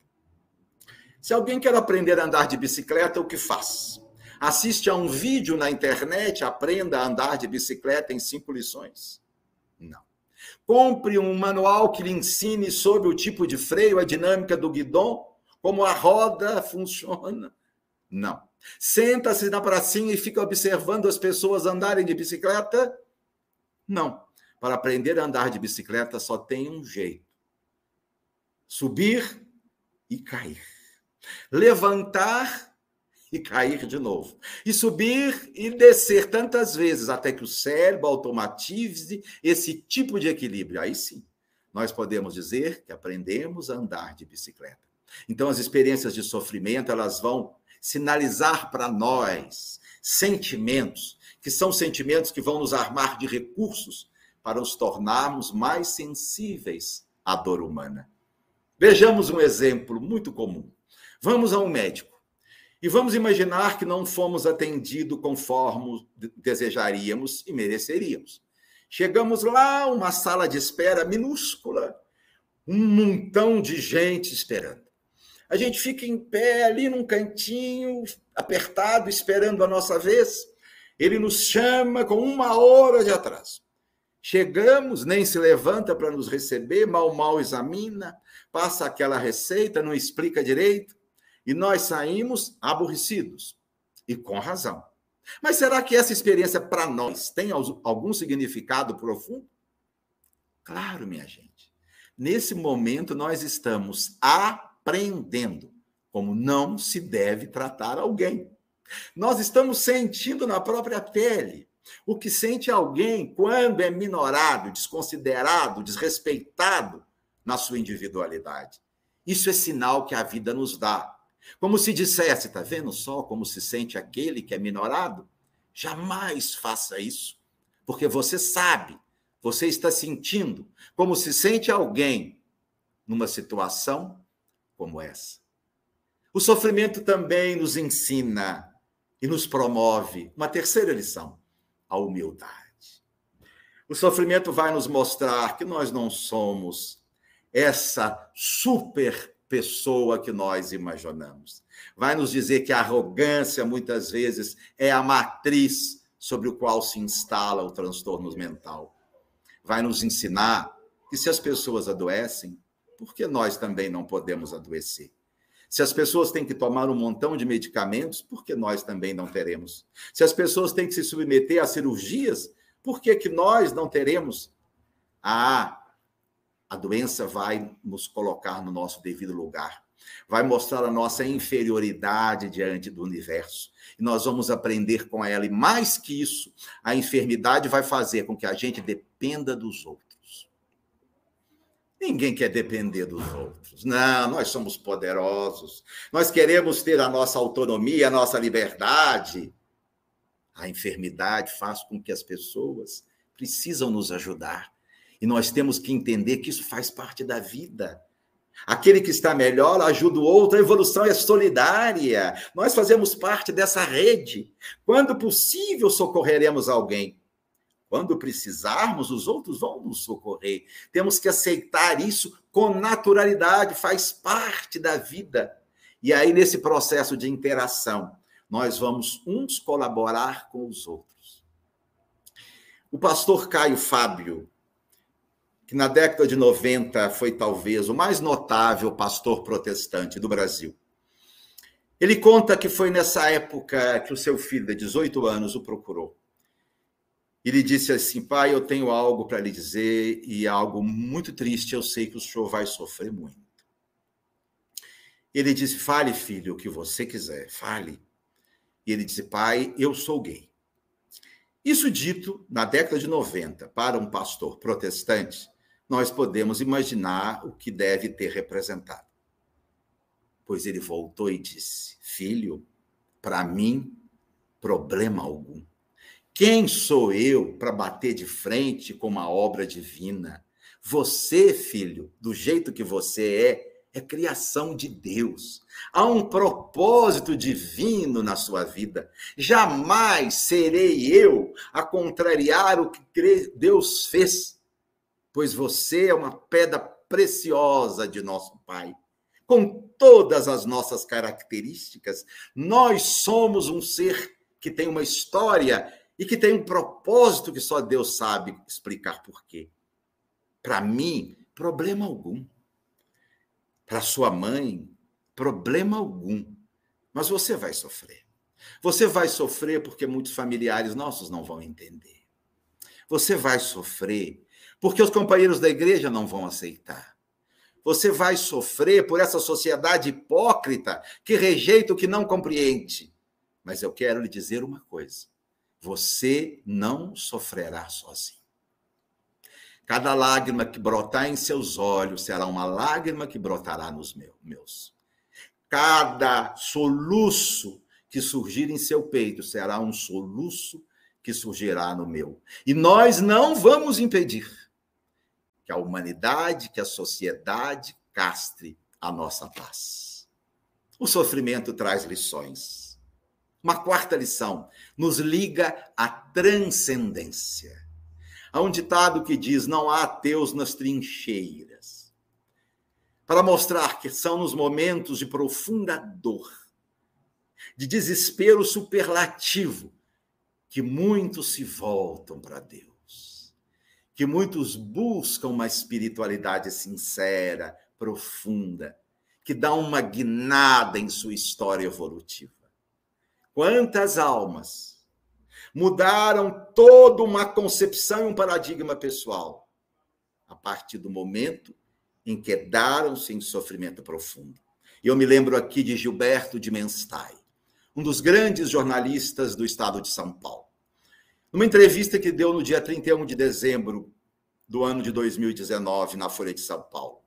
Se alguém quer aprender a andar de bicicleta, o que faz? Assiste a um vídeo na internet, aprenda a andar de bicicleta em cinco lições. Não. Compre um manual que lhe ensine sobre o tipo de freio, a dinâmica do guidão, como a roda funciona. Não. Senta-se na pracinha e fica observando as pessoas andarem de bicicleta? Não. Para aprender a andar de bicicleta só tem um jeito: subir e cair. Levantar e cair de novo. E subir e descer tantas vezes até que o cérebro automatize esse tipo de equilíbrio. Aí sim, nós podemos dizer que aprendemos a andar de bicicleta. Então, as experiências de sofrimento, elas vão sinalizar para nós sentimentos, que são sentimentos que vão nos armar de recursos para nos tornarmos mais sensíveis à dor humana. Vejamos um exemplo muito comum. Vamos a um médico. E vamos imaginar que não fomos atendidos conforme desejaríamos e mereceríamos. Chegamos lá, uma sala de espera minúscula, um montão de gente esperando. A gente fica em pé ali num cantinho, apertado, esperando a nossa vez. Ele nos chama com uma hora de atraso. Chegamos, nem se levanta para nos receber, mal, mal examina, passa aquela receita, não explica direito. E nós saímos aborrecidos, e com razão. Mas será que essa experiência para nós tem algum significado profundo? Claro, minha gente. Nesse momento, nós estamos aprendendo como não se deve tratar alguém. Nós estamos sentindo na própria pele o que sente alguém quando é minorado, desconsiderado, desrespeitado na sua individualidade. Isso é sinal que a vida nos dá. Como se dissesse, tá vendo só como se sente aquele que é minorado? Jamais faça isso, porque você sabe, você está sentindo como se sente alguém numa situação como essa. O sofrimento também nos ensina e nos promove uma terceira lição: a humildade. O sofrimento vai nos mostrar que nós não somos essa super pessoa que nós imaginamos. Vai nos dizer que a arrogância, muitas vezes, é a matriz sobre o qual se instala o transtorno mental. Vai nos ensinar que se as pessoas adoecem, por que nós também não podemos adoecer? Se as pessoas têm que tomar um montão de medicamentos, por que nós também não teremos? Se as pessoas têm que se submeter a cirurgias, por que, que nós não teremos? Ah, a doença vai nos colocar no nosso devido lugar, vai mostrar a nossa inferioridade diante do universo. E nós vamos aprender com ela. E mais que isso, a enfermidade vai fazer com que a gente dependa dos outros. Ninguém quer depender dos outros. Não, nós somos poderosos. Nós queremos ter a nossa autonomia, a nossa liberdade. A enfermidade faz com que as pessoas precisam nos ajudar. E nós temos que entender que isso faz parte da vida. Aquele que está melhor ajuda o outro, a evolução é solidária. Nós fazemos parte dessa rede. Quando possível, socorreremos alguém. Quando precisarmos, os outros vão nos socorrer. Temos que aceitar isso com naturalidade, faz parte da vida. E aí, nesse processo de interação, nós vamos uns colaborar com os outros. O pastor Caio Fábio, que na década de 90 foi talvez o mais notável pastor protestante do Brasil. Ele conta que foi nessa época que o seu filho de 18 anos o procurou. Ele disse assim: Pai, eu tenho algo para lhe dizer e algo muito triste, eu sei que o senhor vai sofrer muito. Ele disse: Fale, filho, o que você quiser, fale. E ele disse: Pai, eu sou gay. Isso dito na década de 90 para um pastor protestante, nós podemos imaginar o que deve ter representado. Pois ele voltou e disse: Filho, para mim, problema algum. Quem sou eu para bater de frente com uma obra divina? Você, filho, do jeito que você é, é criação de Deus. Há um propósito divino na sua vida. Jamais serei eu a contrariar o que Deus fez, pois você é uma pedra preciosa de nosso Pai. Com todas as nossas características, nós somos um ser que tem uma história e que tem um propósito que só Deus sabe explicar por quê. Para mim, problema algum para sua mãe, problema algum. Mas você vai sofrer. Você vai sofrer porque muitos familiares nossos não vão entender. Você vai sofrer porque os companheiros da igreja não vão aceitar. Você vai sofrer por essa sociedade hipócrita que rejeita o que não compreende. Mas eu quero lhe dizer uma coisa: você não sofrerá sozinho. Cada lágrima que brotar em seus olhos será uma lágrima que brotará nos meus. Cada soluço que surgir em seu peito será um soluço que surgirá no meu. E nós não vamos impedir que a humanidade, que a sociedade castre a nossa paz. O sofrimento traz lições. Uma quarta lição nos liga à transcendência. Há um ditado que diz: não há ateus nas trincheiras. Para mostrar que são nos momentos de profunda dor, de desespero superlativo, que muitos se voltam para Deus, que muitos buscam uma espiritualidade sincera, profunda, que dá uma guinada em sua história evolutiva. Quantas almas mudaram toda uma concepção e um paradigma pessoal a partir do momento em que daram-se em sofrimento profundo. Eu me lembro aqui de Gilberto de Menstai, um dos grandes jornalistas do estado de São Paulo. Numa entrevista que deu no dia 31 de dezembro do ano de 2019 na Folha de São Paulo,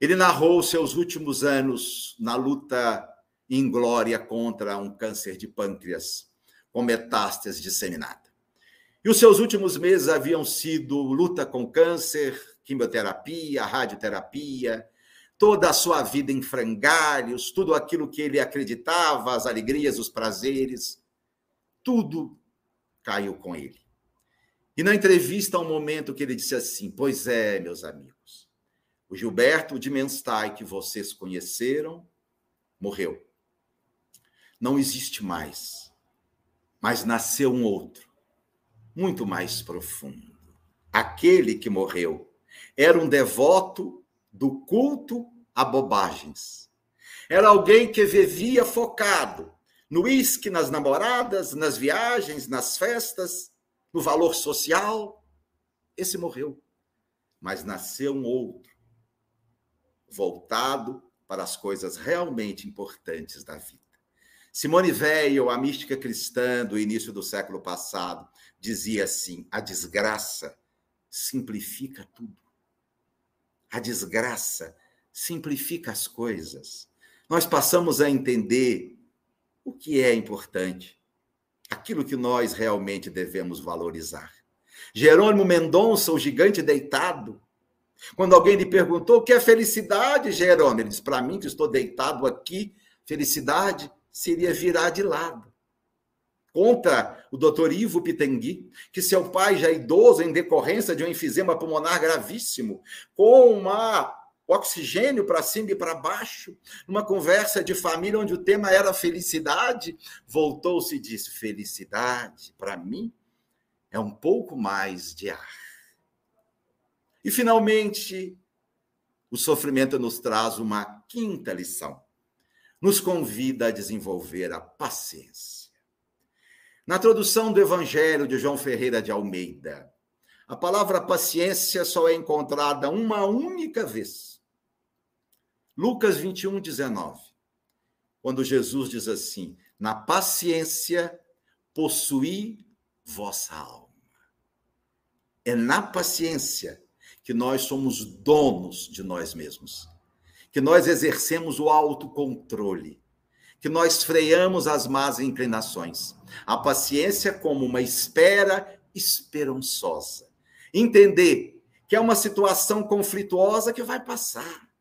Ele narrou seus últimos anos na luta inglória contra um câncer de pâncreas com metástase disseminada. E os seus últimos meses haviam sido luta com câncer, quimioterapia, radioterapia, toda a sua vida em frangalhos, tudo aquilo que ele acreditava, as alegrias, os prazeres, tudo caiu com ele. E na entrevista, um momento que ele disse assim: Pois é, meus amigos, o Gilberto de Menstai, que vocês conheceram, morreu. Não existe mais, mas nasceu um outro, muito mais profundo. Aquele que morreu era um devoto do culto a bobagens. Era alguém que vivia focado no uísque, nas namoradas, nas viagens, nas festas, no valor social. Esse morreu. Mas nasceu um outro, voltado para as coisas realmente importantes da vida. Simone Weil, a mística cristã do início do século passado, dizia assim: a desgraça simplifica tudo. A desgraça simplifica as coisas. Nós passamos a entender o que é importante, aquilo que nós realmente devemos valorizar. Jerônimo Mendonça, o gigante deitado, quando alguém lhe perguntou o que é felicidade, Jerônimo, ele disse: para mim que estou deitado aqui, felicidade seria virar de lado. Conta o doutor Ivo Pitangui que seu pai, já idoso, em decorrência de um enfisema pulmonar gravíssimo, com uma oxigênio para cima e para baixo, numa conversa de família onde o tema era felicidade, voltou-se e disse: Felicidade, para mim, é um pouco mais de ar. E, finalmente, o sofrimento nos traz uma quinta lição. Nos convida a desenvolver a paciência. Na tradução do Evangelho de João Ferreira de Almeida, a palavra paciência só é encontrada uma única vez Lucas 21, 19. Quando Jesus diz assim: Na paciência possuí vossa alma. É na paciência que nós somos donos de nós mesmos, que nós exercemos o autocontrole, que nós freamos as más inclinações. A paciência como uma espera esperançosa. Entender que é uma situação conflituosa que vai passar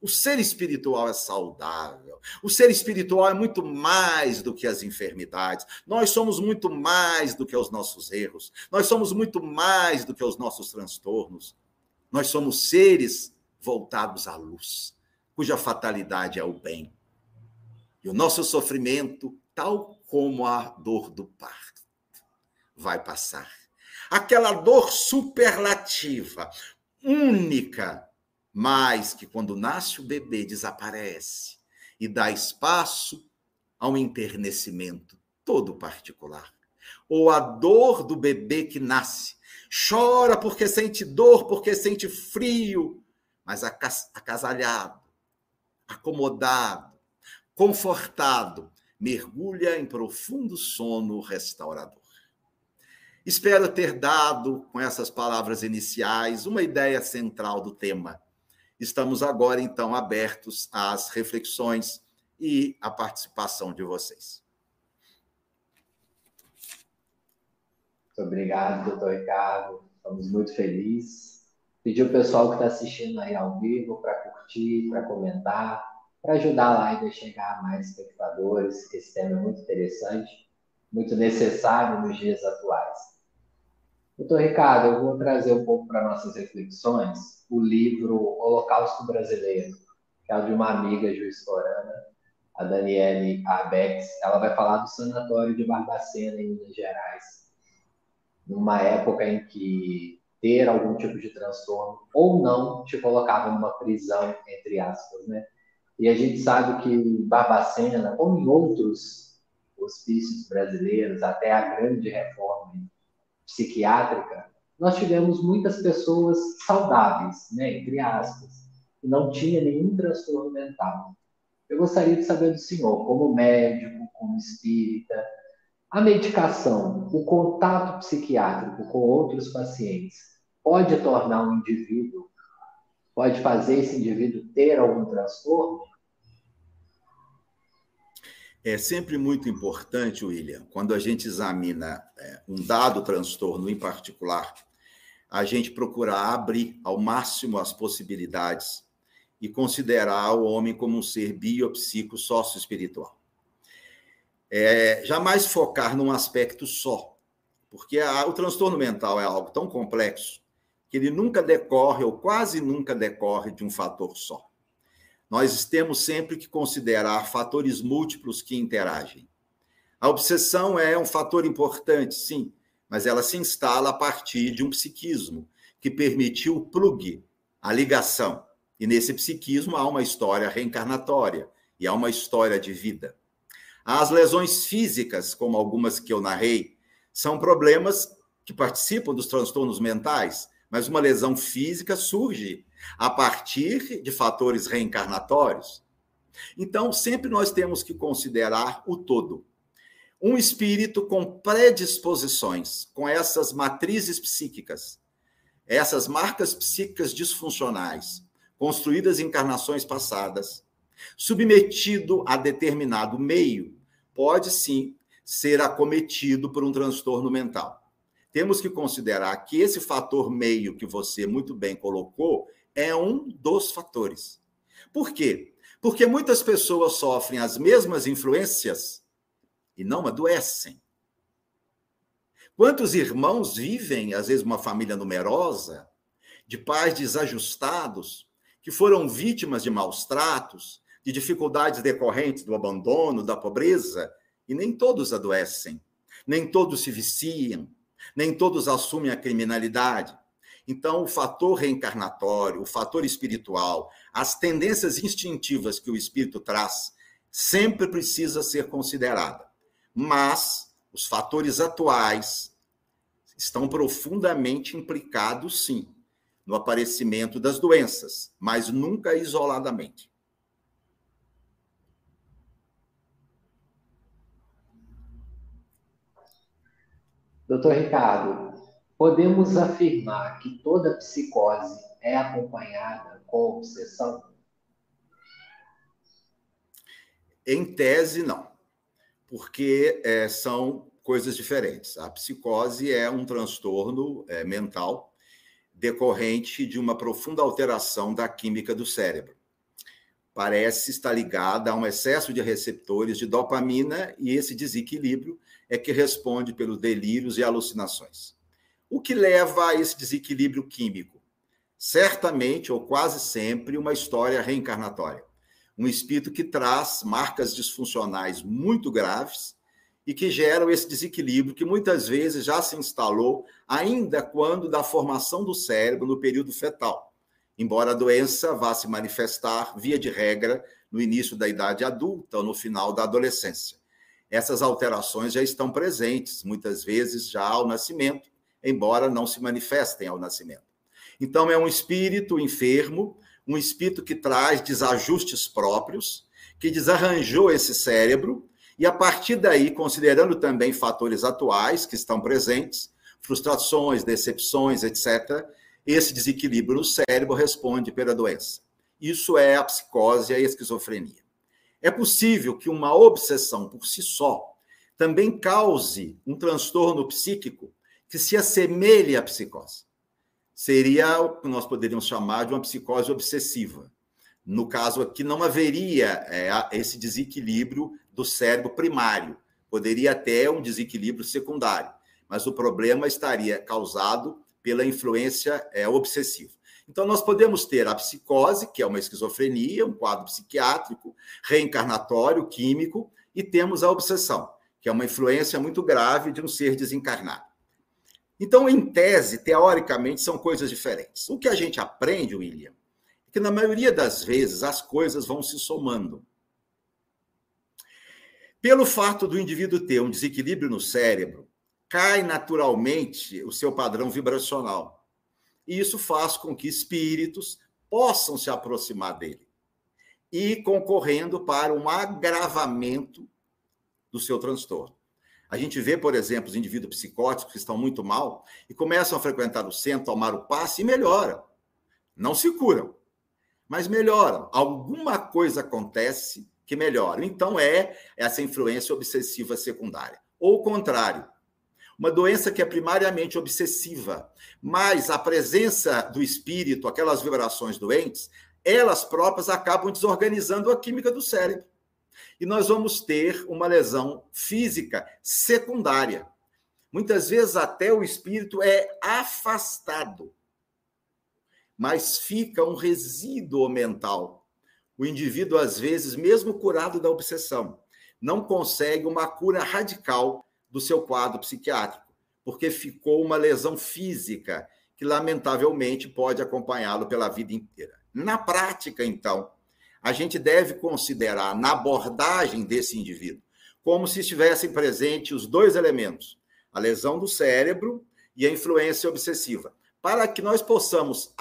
o ser espiritual é saudável. O ser espiritual é muito mais do que as enfermidades. Nós somos muito mais do que os nossos erros. Nós somos muito mais do que os nossos transtornos. Nós somos seres voltados à luz, cuja fatalidade é o bem. E o nosso sofrimento, tal como a dor do parto, vai passar. Aquela dor superlativa, única, mas que quando nasce o bebê desaparece e dá espaço a um enternecimento todo particular. Ou a dor do bebê que nasce, chora porque sente dor, porque sente frio, mas acasalhado, acomodado, confortado, mergulha em profundo sono restaurador. Espero ter dado, com essas palavras iniciais, uma ideia central do tema Estamos agora, então, abertos às reflexões e à participação de vocês. Muito obrigado, doutor Ricardo. Estamos muito felizes. Pedir o pessoal que está assistindo aí ao vivo para curtir, para comentar, para ajudar a live a chegar a mais espectadores. Esse tema é muito interessante, muito necessário nos dias atuais. Doutor Ricardo, eu vou trazer um pouco para nossas reflexões o livro Holocausto Brasileiro, que é de uma amiga juiz forana, a Daniele Arbex. Ela vai falar do sanatório de Barbacena, em Minas Gerais, numa época em que ter algum tipo de transtorno ou não te colocava numa prisão, entre aspas, né? E a gente sabe que Barbacena, como em outros hospícios brasileiros, até a grande reforma psiquiátrica, nós tivemos muitas pessoas saudáveis, né, entre aspas, que não tinha nenhum transtorno mental. Eu gostaria de saber do senhor, como médico, como espírita, a medicação, o contato psiquiátrico com outros pacientes, pode tornar um indivíduo pode fazer esse indivíduo ter algum transtorno? É sempre muito importante, William, quando a gente examina é, um dado transtorno em particular, a gente procurar abrir ao máximo as possibilidades e considerar o homem como um ser biopsico socioespiritual. É, jamais focar num aspecto só, porque a, o transtorno mental é algo tão complexo que ele nunca decorre, ou quase nunca decorre, de um fator só. Nós temos sempre que considerar fatores múltiplos que interagem. A obsessão é um fator importante, sim, mas ela se instala a partir de um psiquismo que permitiu o plug, a ligação. E nesse psiquismo há uma história reencarnatória e há uma história de vida. As lesões físicas, como algumas que eu narrei, são problemas que participam dos transtornos mentais, mas uma lesão física surge a partir de fatores reencarnatórios. Então, sempre nós temos que considerar o todo. Um espírito com predisposições, com essas matrizes psíquicas, essas marcas psíquicas disfuncionais, construídas em encarnações passadas, submetido a determinado meio, pode sim ser acometido por um transtorno mental. Temos que considerar que esse fator meio que você muito bem colocou é um dos fatores. Por quê? Porque muitas pessoas sofrem as mesmas influências e não adoecem. Quantos irmãos vivem, às vezes, uma família numerosa, de pais desajustados, que foram vítimas de maus tratos, de dificuldades decorrentes do abandono, da pobreza, e nem todos adoecem, nem todos se viciam, nem todos assumem a criminalidade. Então, o fator reencarnatório, o fator espiritual, as tendências instintivas que o espírito traz, sempre precisa ser considerada. Mas os fatores atuais estão profundamente implicados, sim, no aparecimento das doenças, mas nunca isoladamente. Doutor Ricardo, Podemos afirmar que toda psicose é acompanhada com obsessão? Em tese, não, porque é, são coisas diferentes. A psicose é um transtorno é, mental decorrente de uma profunda alteração da química do cérebro. Parece estar ligada a um excesso de receptores de dopamina e esse desequilíbrio é que responde pelos delírios e alucinações. O que leva a esse desequilíbrio químico? Certamente, ou quase sempre, uma história reencarnatória. Um espírito que traz marcas disfuncionais muito graves e que geram esse desequilíbrio que muitas vezes já se instalou ainda quando da formação do cérebro no período fetal. Embora a doença vá se manifestar, via de regra, no início da idade adulta ou no final da adolescência. Essas alterações já estão presentes, muitas vezes já ao nascimento, embora não se manifestem ao nascimento. Então, é um espírito enfermo, um espírito que traz desajustes próprios, que desarranjou esse cérebro, e a partir daí, considerando também fatores atuais que estão presentes, frustrações, decepções, etc., esse desequilíbrio no cérebro responde pela doença. Isso é a psicose e a esquizofrenia. É possível que uma obsessão por si só também cause um transtorno psíquico que se assemelhe à psicose. Seria o que nós poderíamos chamar de uma psicose obsessiva. No caso aqui, não haveria é, esse desequilíbrio do cérebro primário. Poderia até um desequilíbrio secundário, mas o problema estaria causado pela influência é, obsessiva. Então, nós podemos ter a psicose, que é uma esquizofrenia, um quadro psiquiátrico, reencarnatório, químico, e temos a obsessão, que é uma influência muito grave de um ser desencarnado. Então, em tese, teoricamente, são coisas diferentes. O que a gente aprende, William, é que na maioria das vezes as coisas vão se somando. Pelo fato do indivíduo ter um desequilíbrio no cérebro, cai naturalmente o seu padrão vibracional. E isso faz com que espíritos possam se aproximar dele e concorrendo para um agravamento do seu transtorno. A gente vê, por exemplo, os indivíduos psicóticos que estão muito mal e começam a frequentar o centro, tomar o passe e melhoram. Não se curam, mas melhoram. Alguma coisa acontece que melhora. Então, é essa influência obsessiva secundária. Ou o contrário, uma doença que é primariamente obsessiva, mas a presença do espírito, aquelas vibrações doentes, elas próprias acabam desorganizando a química do cérebro. E nós vamos ter uma lesão física secundária. Muitas vezes até o espírito é afastado, mas fica um resíduo mental. O indivíduo, às vezes, mesmo curado da obsessão, não consegue uma cura radical do seu quadro psiquiátrico, porque ficou uma lesão física que, lamentavelmente, pode acompanhá-lo pela vida inteira. Na prática, então, a gente deve considerar na abordagem desse indivíduo como se estivessem presentes os dois elementos, a lesão do cérebro e a influência obsessiva, para que nós possamos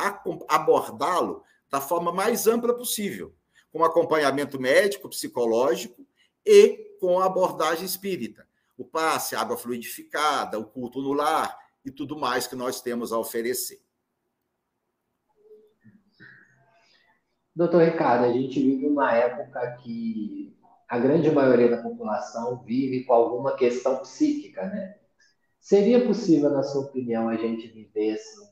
abordá-lo da forma mais ampla possível, com acompanhamento médico, psicológico e com abordagem espírita. O passe, água fluidificada, o culto no lar e tudo mais que nós temos a oferecer. Doutor Ricardo, a gente vive uma época que a grande maioria da população vive com alguma questão psíquica, né? Seria possível, na sua opinião, a gente viver assim,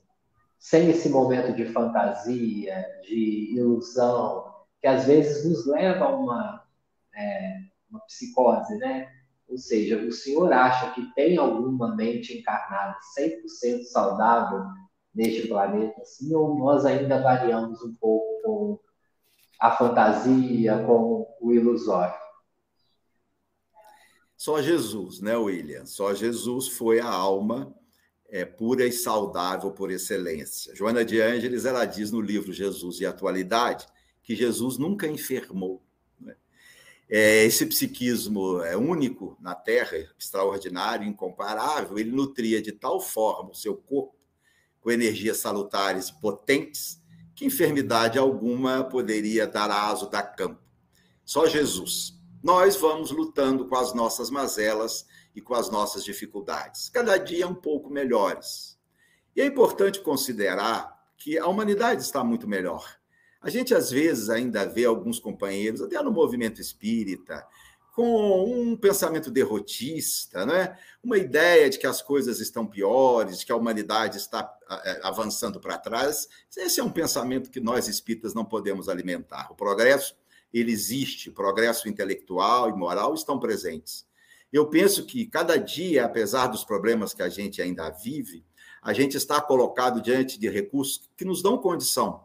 sem esse momento de fantasia, de ilusão, que às vezes nos leva a uma, é, uma psicose, né? Ou seja, o senhor acha que tem alguma mente encarnada 100% saudável neste planeta, assim, ou nós ainda variamos um pouco com a fantasia, com o ilusório? Só Jesus, né, William? Só Jesus foi a alma é, pura e saudável por excelência. Joana de Ângeles, ela diz no livro Jesus e Atualidade que Jesus nunca enfermou. É, esse psiquismo é único na Terra, extraordinário, incomparável. Ele nutria de tal forma o seu corpo com energias salutares e potentes que enfermidade alguma poderia dar aso da campo. Só Jesus nós vamos lutando com as nossas mazelas e com as nossas dificuldades, cada dia um pouco melhores. E é importante considerar que a humanidade está muito melhor. A gente, às vezes, ainda vê alguns companheiros, até no movimento espírita, com um pensamento derrotista, né? uma ideia de que as coisas estão piores, de que a humanidade está é, avançando para trás. Esse é um pensamento que nós espíritas não podemos alimentar. O progresso ele existe, progresso intelectual e moral estão presentes. Eu penso que cada dia, apesar dos problemas que a gente ainda vive, a gente está colocado diante de recursos que nos dão condição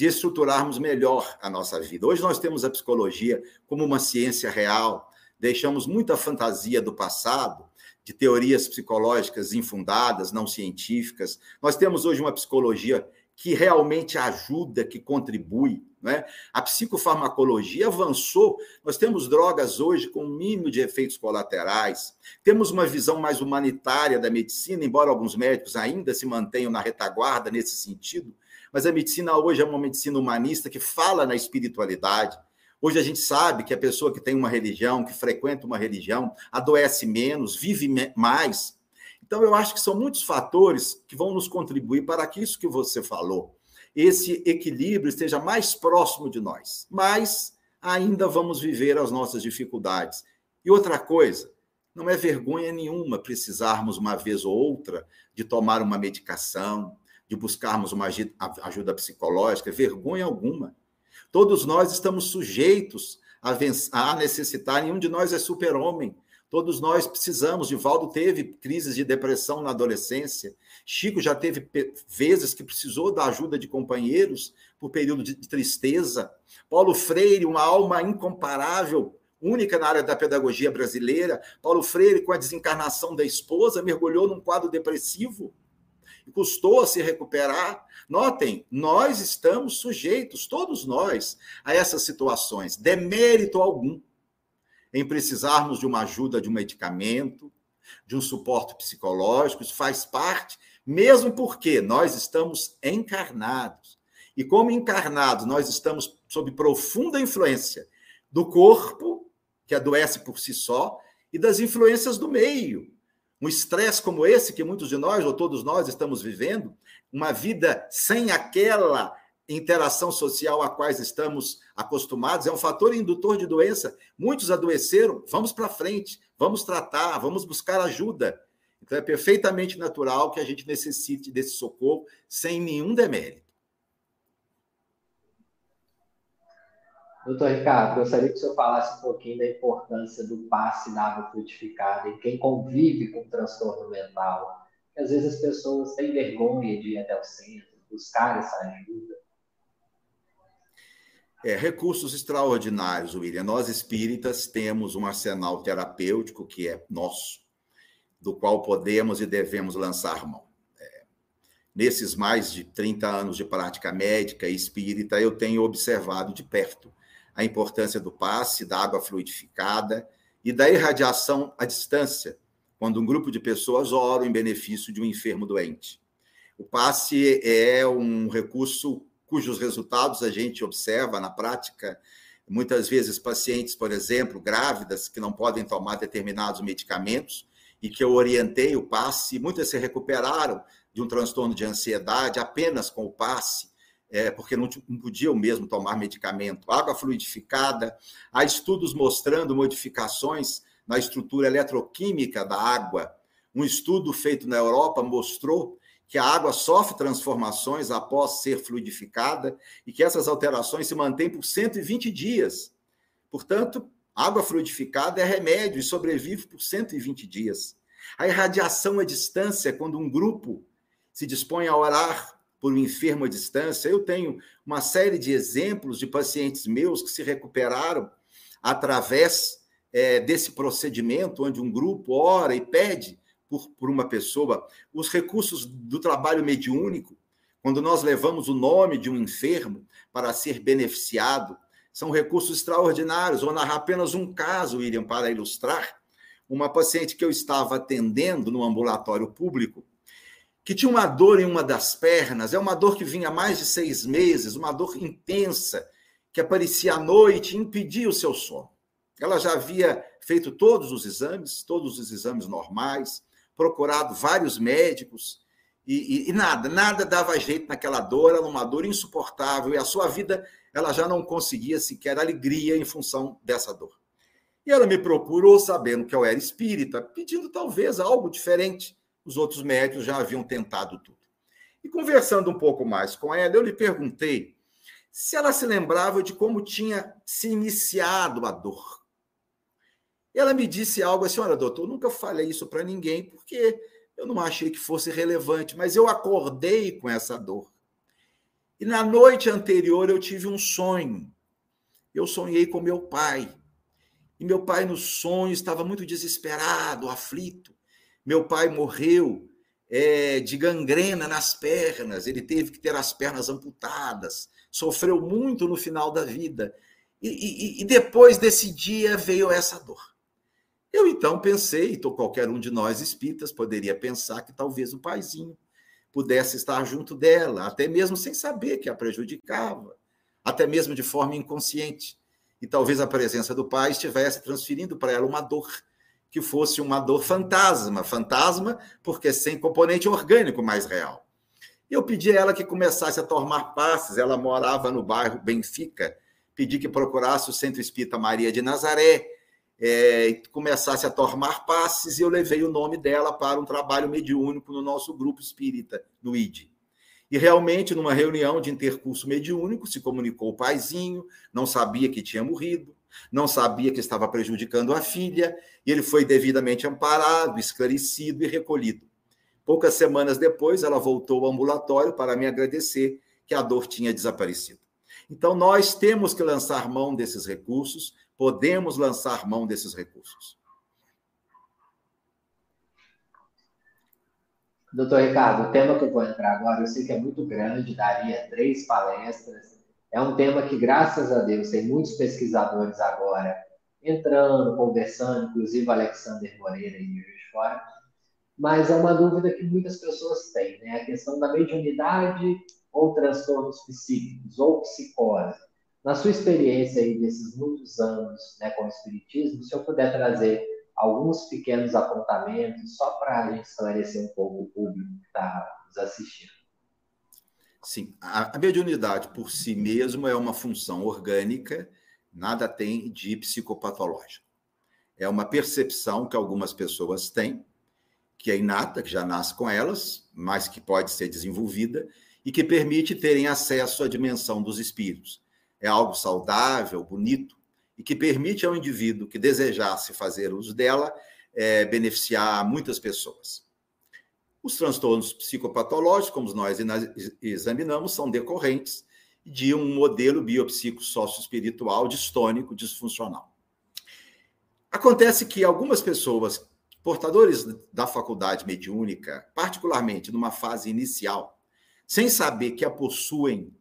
de estruturarmos melhor a nossa vida. Hoje nós temos a psicologia como uma ciência real, deixamos muita fantasia do passado, de teorias psicológicas infundadas, não científicas. Nós temos hoje uma psicologia que realmente ajuda, que contribui. Né? A psicofarmacologia avançou. Nós temos drogas hoje com um mínimo de efeitos colaterais. Temos uma visão mais humanitária da medicina, embora alguns médicos ainda se mantenham na retaguarda nesse sentido. Mas a medicina hoje é uma medicina humanista que fala na espiritualidade. Hoje a gente sabe que a pessoa que tem uma religião, que frequenta uma religião, adoece menos, vive mais, então, eu acho que são muitos fatores que vão nos contribuir para que isso que você falou, esse equilíbrio esteja mais próximo de nós. Mas ainda vamos viver as nossas dificuldades. E outra coisa, não é vergonha nenhuma precisarmos uma vez ou outra de tomar uma medicação, de buscarmos uma ajuda psicológica, vergonha alguma. Todos nós estamos sujeitos a, necessitar, nenhum de nós é super-homem. Todos nós precisamos. Divaldo teve crises de depressão na adolescência. Chico já teve vezes que precisou da ajuda de companheiros por período de tristeza. Paulo Freire, uma alma incomparável, única na área da pedagogia brasileira. Paulo Freire, com a desencarnação da esposa, mergulhou num quadro depressivo custou a se recuperar. Notem, nós estamos sujeitos, todos nós, a essas situações, demérito algum em precisarmos de uma ajuda de um medicamento, de um suporte psicológico, isso faz parte, mesmo porque nós estamos encarnados. E como encarnados, nós estamos sob profunda influência do corpo, que adoece por si só, e das influências do meio. Um estresse como esse que muitos de nós, ou todos nós, estamos vivendo, uma vida sem aquela interação social a quais estamos acostumados, é um fator indutor de doença. Muitos adoeceram, vamos para frente, vamos tratar, vamos buscar ajuda. Então é perfeitamente natural que a gente necessite desse socorro sem nenhum demérito. Doutor Ricardo, gostaria que o senhor falasse um pouquinho da importância do passe da água frutificada em quem convive com transtorno mental. Às vezes as pessoas têm vergonha de ir até o centro, buscar essa ajuda. É, recursos extraordinários, William. Nós espíritas temos um arsenal terapêutico que é nosso, do qual podemos e devemos lançar mão. É, nesses mais de 30 anos de prática médica e espírita, eu tenho observado de perto a importância do passe, da água fluidificada e da irradiação à distância, quando um grupo de pessoas ora em benefício de um enfermo doente. O passe é um recurso cujos resultados a gente observa na prática. Muitas vezes, pacientes, por exemplo, grávidas, que não podem tomar determinados medicamentos, e que eu orientei o passe, muitas se recuperaram de um transtorno de ansiedade apenas com o passe, é, porque não, não podiam mesmo tomar medicamento. Água fluidificada, há estudos mostrando modificações na estrutura eletroquímica da água. Um estudo feito na Europa mostrou que a água sofre transformações após ser fluidificada e que essas alterações se mantêm por 120 dias. Portanto, água fluidificada é remédio e sobrevive por 120 dias. A irradiação à distância, quando um grupo se dispõe a orar por um enfermo à distância. Eu tenho uma série de exemplos de pacientes meus que se recuperaram através é, desse procedimento, onde um grupo ora e pede por, por uma pessoa. Os recursos do trabalho mediúnico, quando nós levamos o nome de um enfermo para ser beneficiado, são recursos extraordinários. Vou narrar apenas um caso, William, para ilustrar. Uma paciente que eu estava atendendo no ambulatório público, que tinha uma dor em uma das pernas, é uma dor que vinha há mais de seis meses, uma dor intensa, que aparecia à noite e impedia o seu sono. Ela já havia feito todos os exames, todos os exames normais, procurado vários médicos, e, e, e nada, nada dava jeito naquela dor, era uma dor insuportável, e a sua vida ela já não conseguia sequer alegria em função dessa dor. E ela me procurou sabendo que eu era espírita, pedindo talvez algo diferente os outros médicos já haviam tentado tudo. E conversando um pouco mais com ela, eu lhe perguntei se ela se lembrava de como tinha se iniciado a dor. Ela me disse algo assim: olha, doutor, eu nunca falei isso para ninguém, porque eu não achei que fosse relevante, mas eu acordei com essa dor. E na noite anterior eu tive um sonho. Eu sonhei com meu pai. E meu pai, no sonho, estava muito desesperado, aflito. Meu pai morreu é, de gangrena nas pernas, ele teve que ter as pernas amputadas, sofreu muito no final da vida. E, e, e depois desse dia veio essa dor. Eu então pensei, então qualquer um de nós espíritas poderia pensar que talvez o paizinho pudesse estar junto dela, até mesmo sem saber que a prejudicava, até mesmo de forma inconsciente. E talvez a presença do pai estivesse transferindo para ela uma dor que fosse uma dor fantasma, fantasma porque sem componente orgânico mais real. Eu pedi a ela que começasse a tomar passes, ela morava no bairro Benfica, pedi que procurasse o Centro Espírita Maria de Nazaré, é, começasse a tomar passes, e eu levei o nome dela para um trabalho mediúnico no nosso grupo espírita, no ID. E realmente, numa reunião de intercurso mediúnico, se comunicou o paizinho, não sabia que tinha morrido, não sabia que estava prejudicando a filha, e ele foi devidamente amparado, esclarecido e recolhido. Poucas semanas depois, ela voltou ao ambulatório para me agradecer que a dor tinha desaparecido. Então, nós temos que lançar mão desses recursos, podemos lançar mão desses recursos. Doutor Ricardo, o tema que eu vou entrar agora, eu sei que é muito grande, daria três palestras, é um tema que, graças a Deus, tem muitos pesquisadores agora entrando, conversando, inclusive Alexander Moreira e de Fora, mas é uma dúvida que muitas pessoas têm, né? A questão da mediunidade ou transtornos psíquicos ou psicose. Na sua experiência aí desses muitos anos né, com o Espiritismo, se eu puder trazer alguns pequenos apontamentos só para a gente esclarecer um pouco o público que está nos assistindo. Sim, a, a mediunidade por si mesmo é uma função orgânica, nada tem de psicopatológico. É uma percepção que algumas pessoas têm, que é inata, que já nasce com elas, mas que pode ser desenvolvida e que permite terem acesso à dimensão dos espíritos. É algo saudável, bonito e que permite ao indivíduo que desejasse fazer uso dela é, beneficiar muitas pessoas. Os transtornos psicopatológicos, como nós examinamos, são decorrentes de um modelo biopsico espiritual distônico disfuncional. Acontece que algumas pessoas, portadores da faculdade mediúnica, particularmente numa fase inicial, sem saber que a possuem,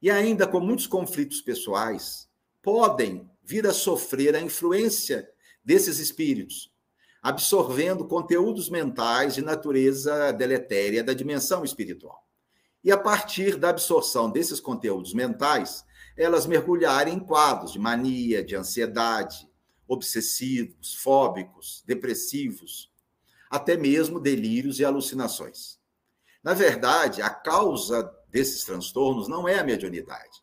e ainda com muitos conflitos pessoais, podem vir a sofrer a influência desses espíritos, absorvendo conteúdos mentais de natureza deletéria da dimensão espiritual. E a partir da absorção desses conteúdos mentais, elas mergulharem em quadros de mania, de ansiedade, obsessivos, fóbicos, depressivos, até mesmo delírios e alucinações. Na verdade, a causa desses transtornos não é a mediunidade.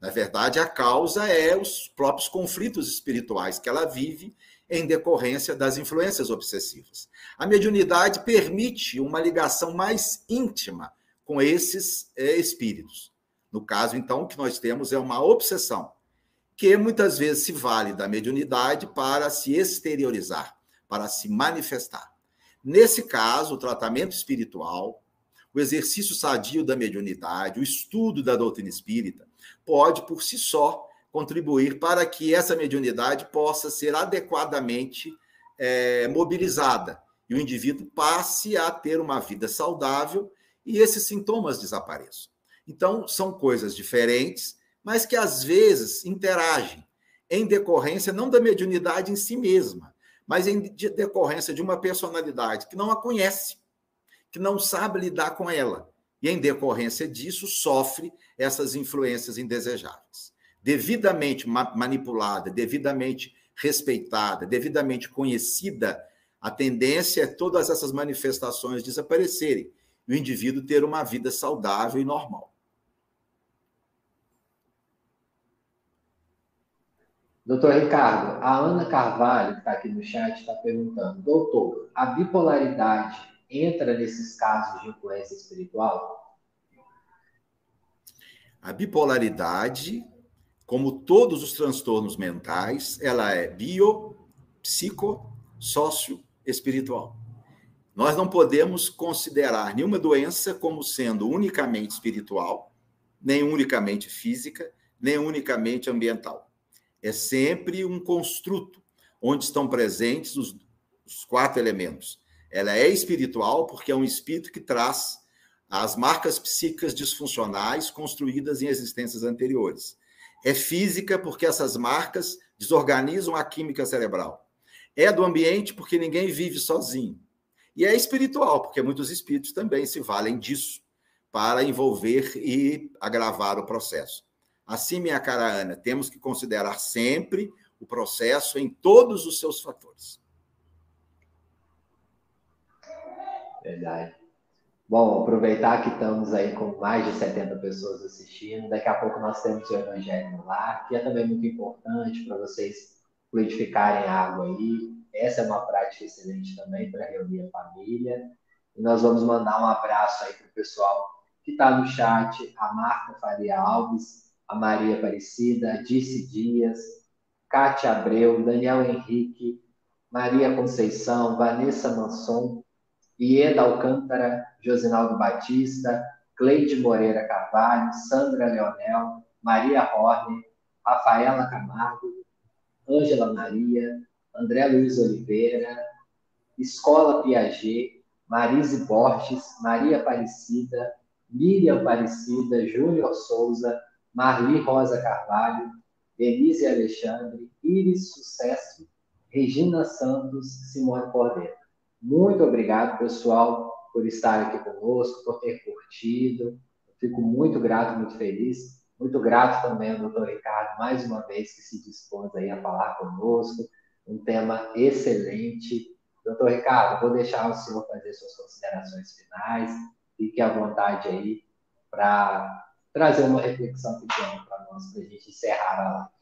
Na verdade, a causa é os próprios conflitos espirituais que ela vive em decorrência das influências obsessivas. A mediunidade permite uma ligação mais íntima com esses é, espíritos. No caso, então, o que nós temos é uma obsessão, que muitas vezes se vale da mediunidade para se exteriorizar, para se manifestar. Nesse caso, o tratamento espiritual, o exercício sadio da mediunidade, o estudo da doutrina espírita, pode, por si só, contribuir para que essa mediunidade possa ser adequadamente é, mobilizada e o indivíduo passe a ter uma vida saudável e esses sintomas desapareçam. Então, são coisas diferentes, mas que às vezes interagem em decorrência não da mediunidade em si mesma, mas em decorrência de uma personalidade que não a conhece, que não sabe lidar com ela, e em decorrência disso sofre essas influências indesejáveis devidamente manipulada, devidamente respeitada, devidamente conhecida, a tendência é todas essas manifestações desaparecerem e o indivíduo ter uma vida saudável e normal. Doutor Ricardo, a Ana Carvalho, que está aqui no chat, está perguntando: Doutor, a bipolaridade entra nesses casos de influência espiritual? A bipolaridade como todos os transtornos mentais, ela é bio, psico, sócio, espiritual. Nós não podemos considerar nenhuma doença como sendo unicamente espiritual, nem unicamente física, nem unicamente ambiental. É sempre um construto onde estão presentes os, os quatro elementos. Ela é espiritual porque é um espírito que traz as marcas psíquicas disfuncionais construídas em existências anteriores. É física, porque essas marcas desorganizam a química cerebral. É do ambiente, porque ninguém vive sozinho. E é espiritual, porque muitos espíritos também se valem disso para envolver e agravar o processo. Assim, minha cara Ana, temos que considerar sempre o processo em todos os seus fatores. Verdade. Bom, aproveitar que estamos aí com mais de 70 pessoas assistindo. Daqui a pouco nós temos o Evangelho no Lar, que é também muito importante para vocês fluidificarem água aí. Essa é uma prática excelente também para reunir a família. E nós vamos mandar um abraço aí para o pessoal que está no chat, a Marta Faria Alves, a Maria Aparecida, a Dice Dias, Cátia Abreu, Daniel Henrique, Maria Conceição, Vanessa Manson, Ieda Alcântara, Josinaldo Batista, Cleide Moreira Carvalho, Sandra Leonel, Maria Horner, Rafaela Camargo, Ângela Maria, André Luiz Oliveira, Escola Piaget, Marise Borges, Maria Aparecida, Miriam Aparecida, Júnior Souza, Marli Rosa Carvalho, Denise Alexandre, Iris Sucesso, Regina Santos, Simone Cordeiro. Muito obrigado, pessoal, por estar aqui conosco, por ter curtido. fico muito grato, muito feliz. Muito grato também ao doutor Ricardo, mais uma vez, que se dispôs aí a falar conosco. Um tema excelente. Doutor Ricardo, vou deixar o senhor fazer suas considerações finais. Fique à vontade aí para trazer uma reflexão pequena para nós, para a gente encerrar a live.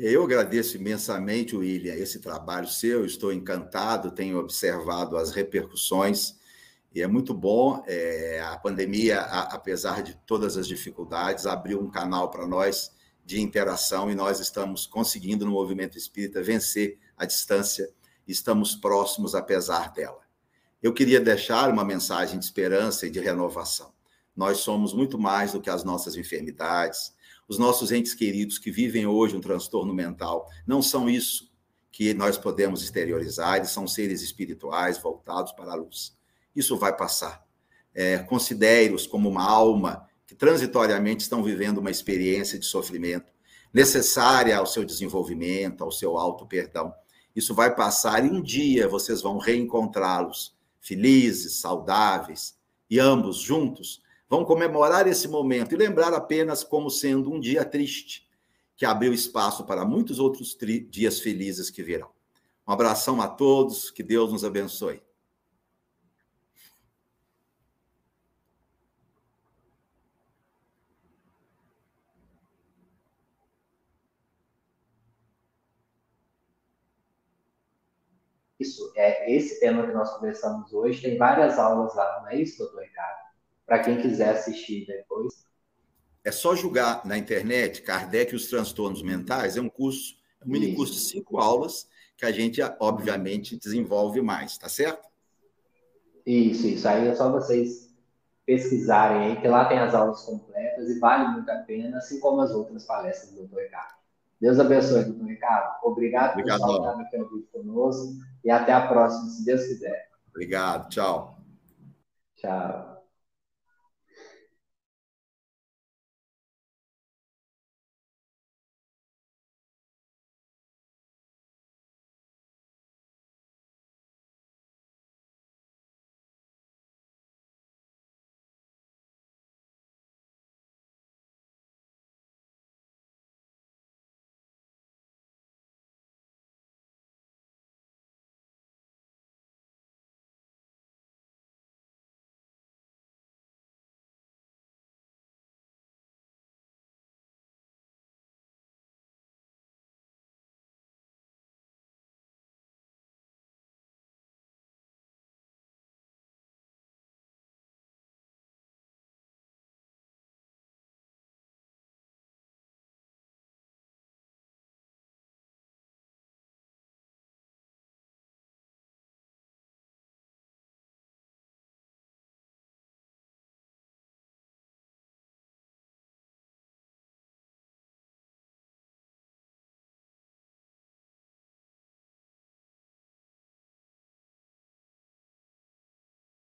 Eu agradeço imensamente, William, esse trabalho seu. Estou encantado, tenho observado as repercussões e é muito bom. É, a pandemia, a, apesar de todas as dificuldades, abriu um canal para nós de interação e nós estamos conseguindo, no movimento espírita, vencer a distância. Estamos próximos, apesar dela. Eu queria deixar uma mensagem de esperança e de renovação. Nós somos muito mais do que as nossas enfermidades. Os nossos entes queridos que vivem hoje um transtorno mental não são isso que nós podemos exteriorizar, eles são seres espirituais voltados para a luz. Isso vai passar. É, Considere-os como uma alma que transitoriamente estão vivendo uma experiência de sofrimento necessária ao seu desenvolvimento, ao seu auto-perdão. Isso vai passar e um dia vocês vão reencontrá-los felizes, saudáveis, e ambos juntos vão comemorar esse momento e lembrar apenas como sendo um dia triste, que abriu espaço para muitos outros dias felizes que virão. Um abração a todos, que Deus nos abençoe. Isso, é esse tema que nós conversamos hoje, tem várias aulas lá, não é isso, doutor Ricardo? Para quem quiser assistir depois. É só julgar na internet Kardec e os transtornos mentais, é um curso, é um mini curso de cinco aulas que a gente, obviamente, desenvolve mais, tá certo? Isso, isso. Aí é só vocês pesquisarem aí, que lá tem as aulas completas e vale muito a pena, assim como as outras palestras do doutor Ricardo. Deus abençoe, doutor Ricardo. Obrigado, Obrigado por estar aqui ao vivo conosco e até a próxima, se Deus quiser. Obrigado, tchau. Tchau.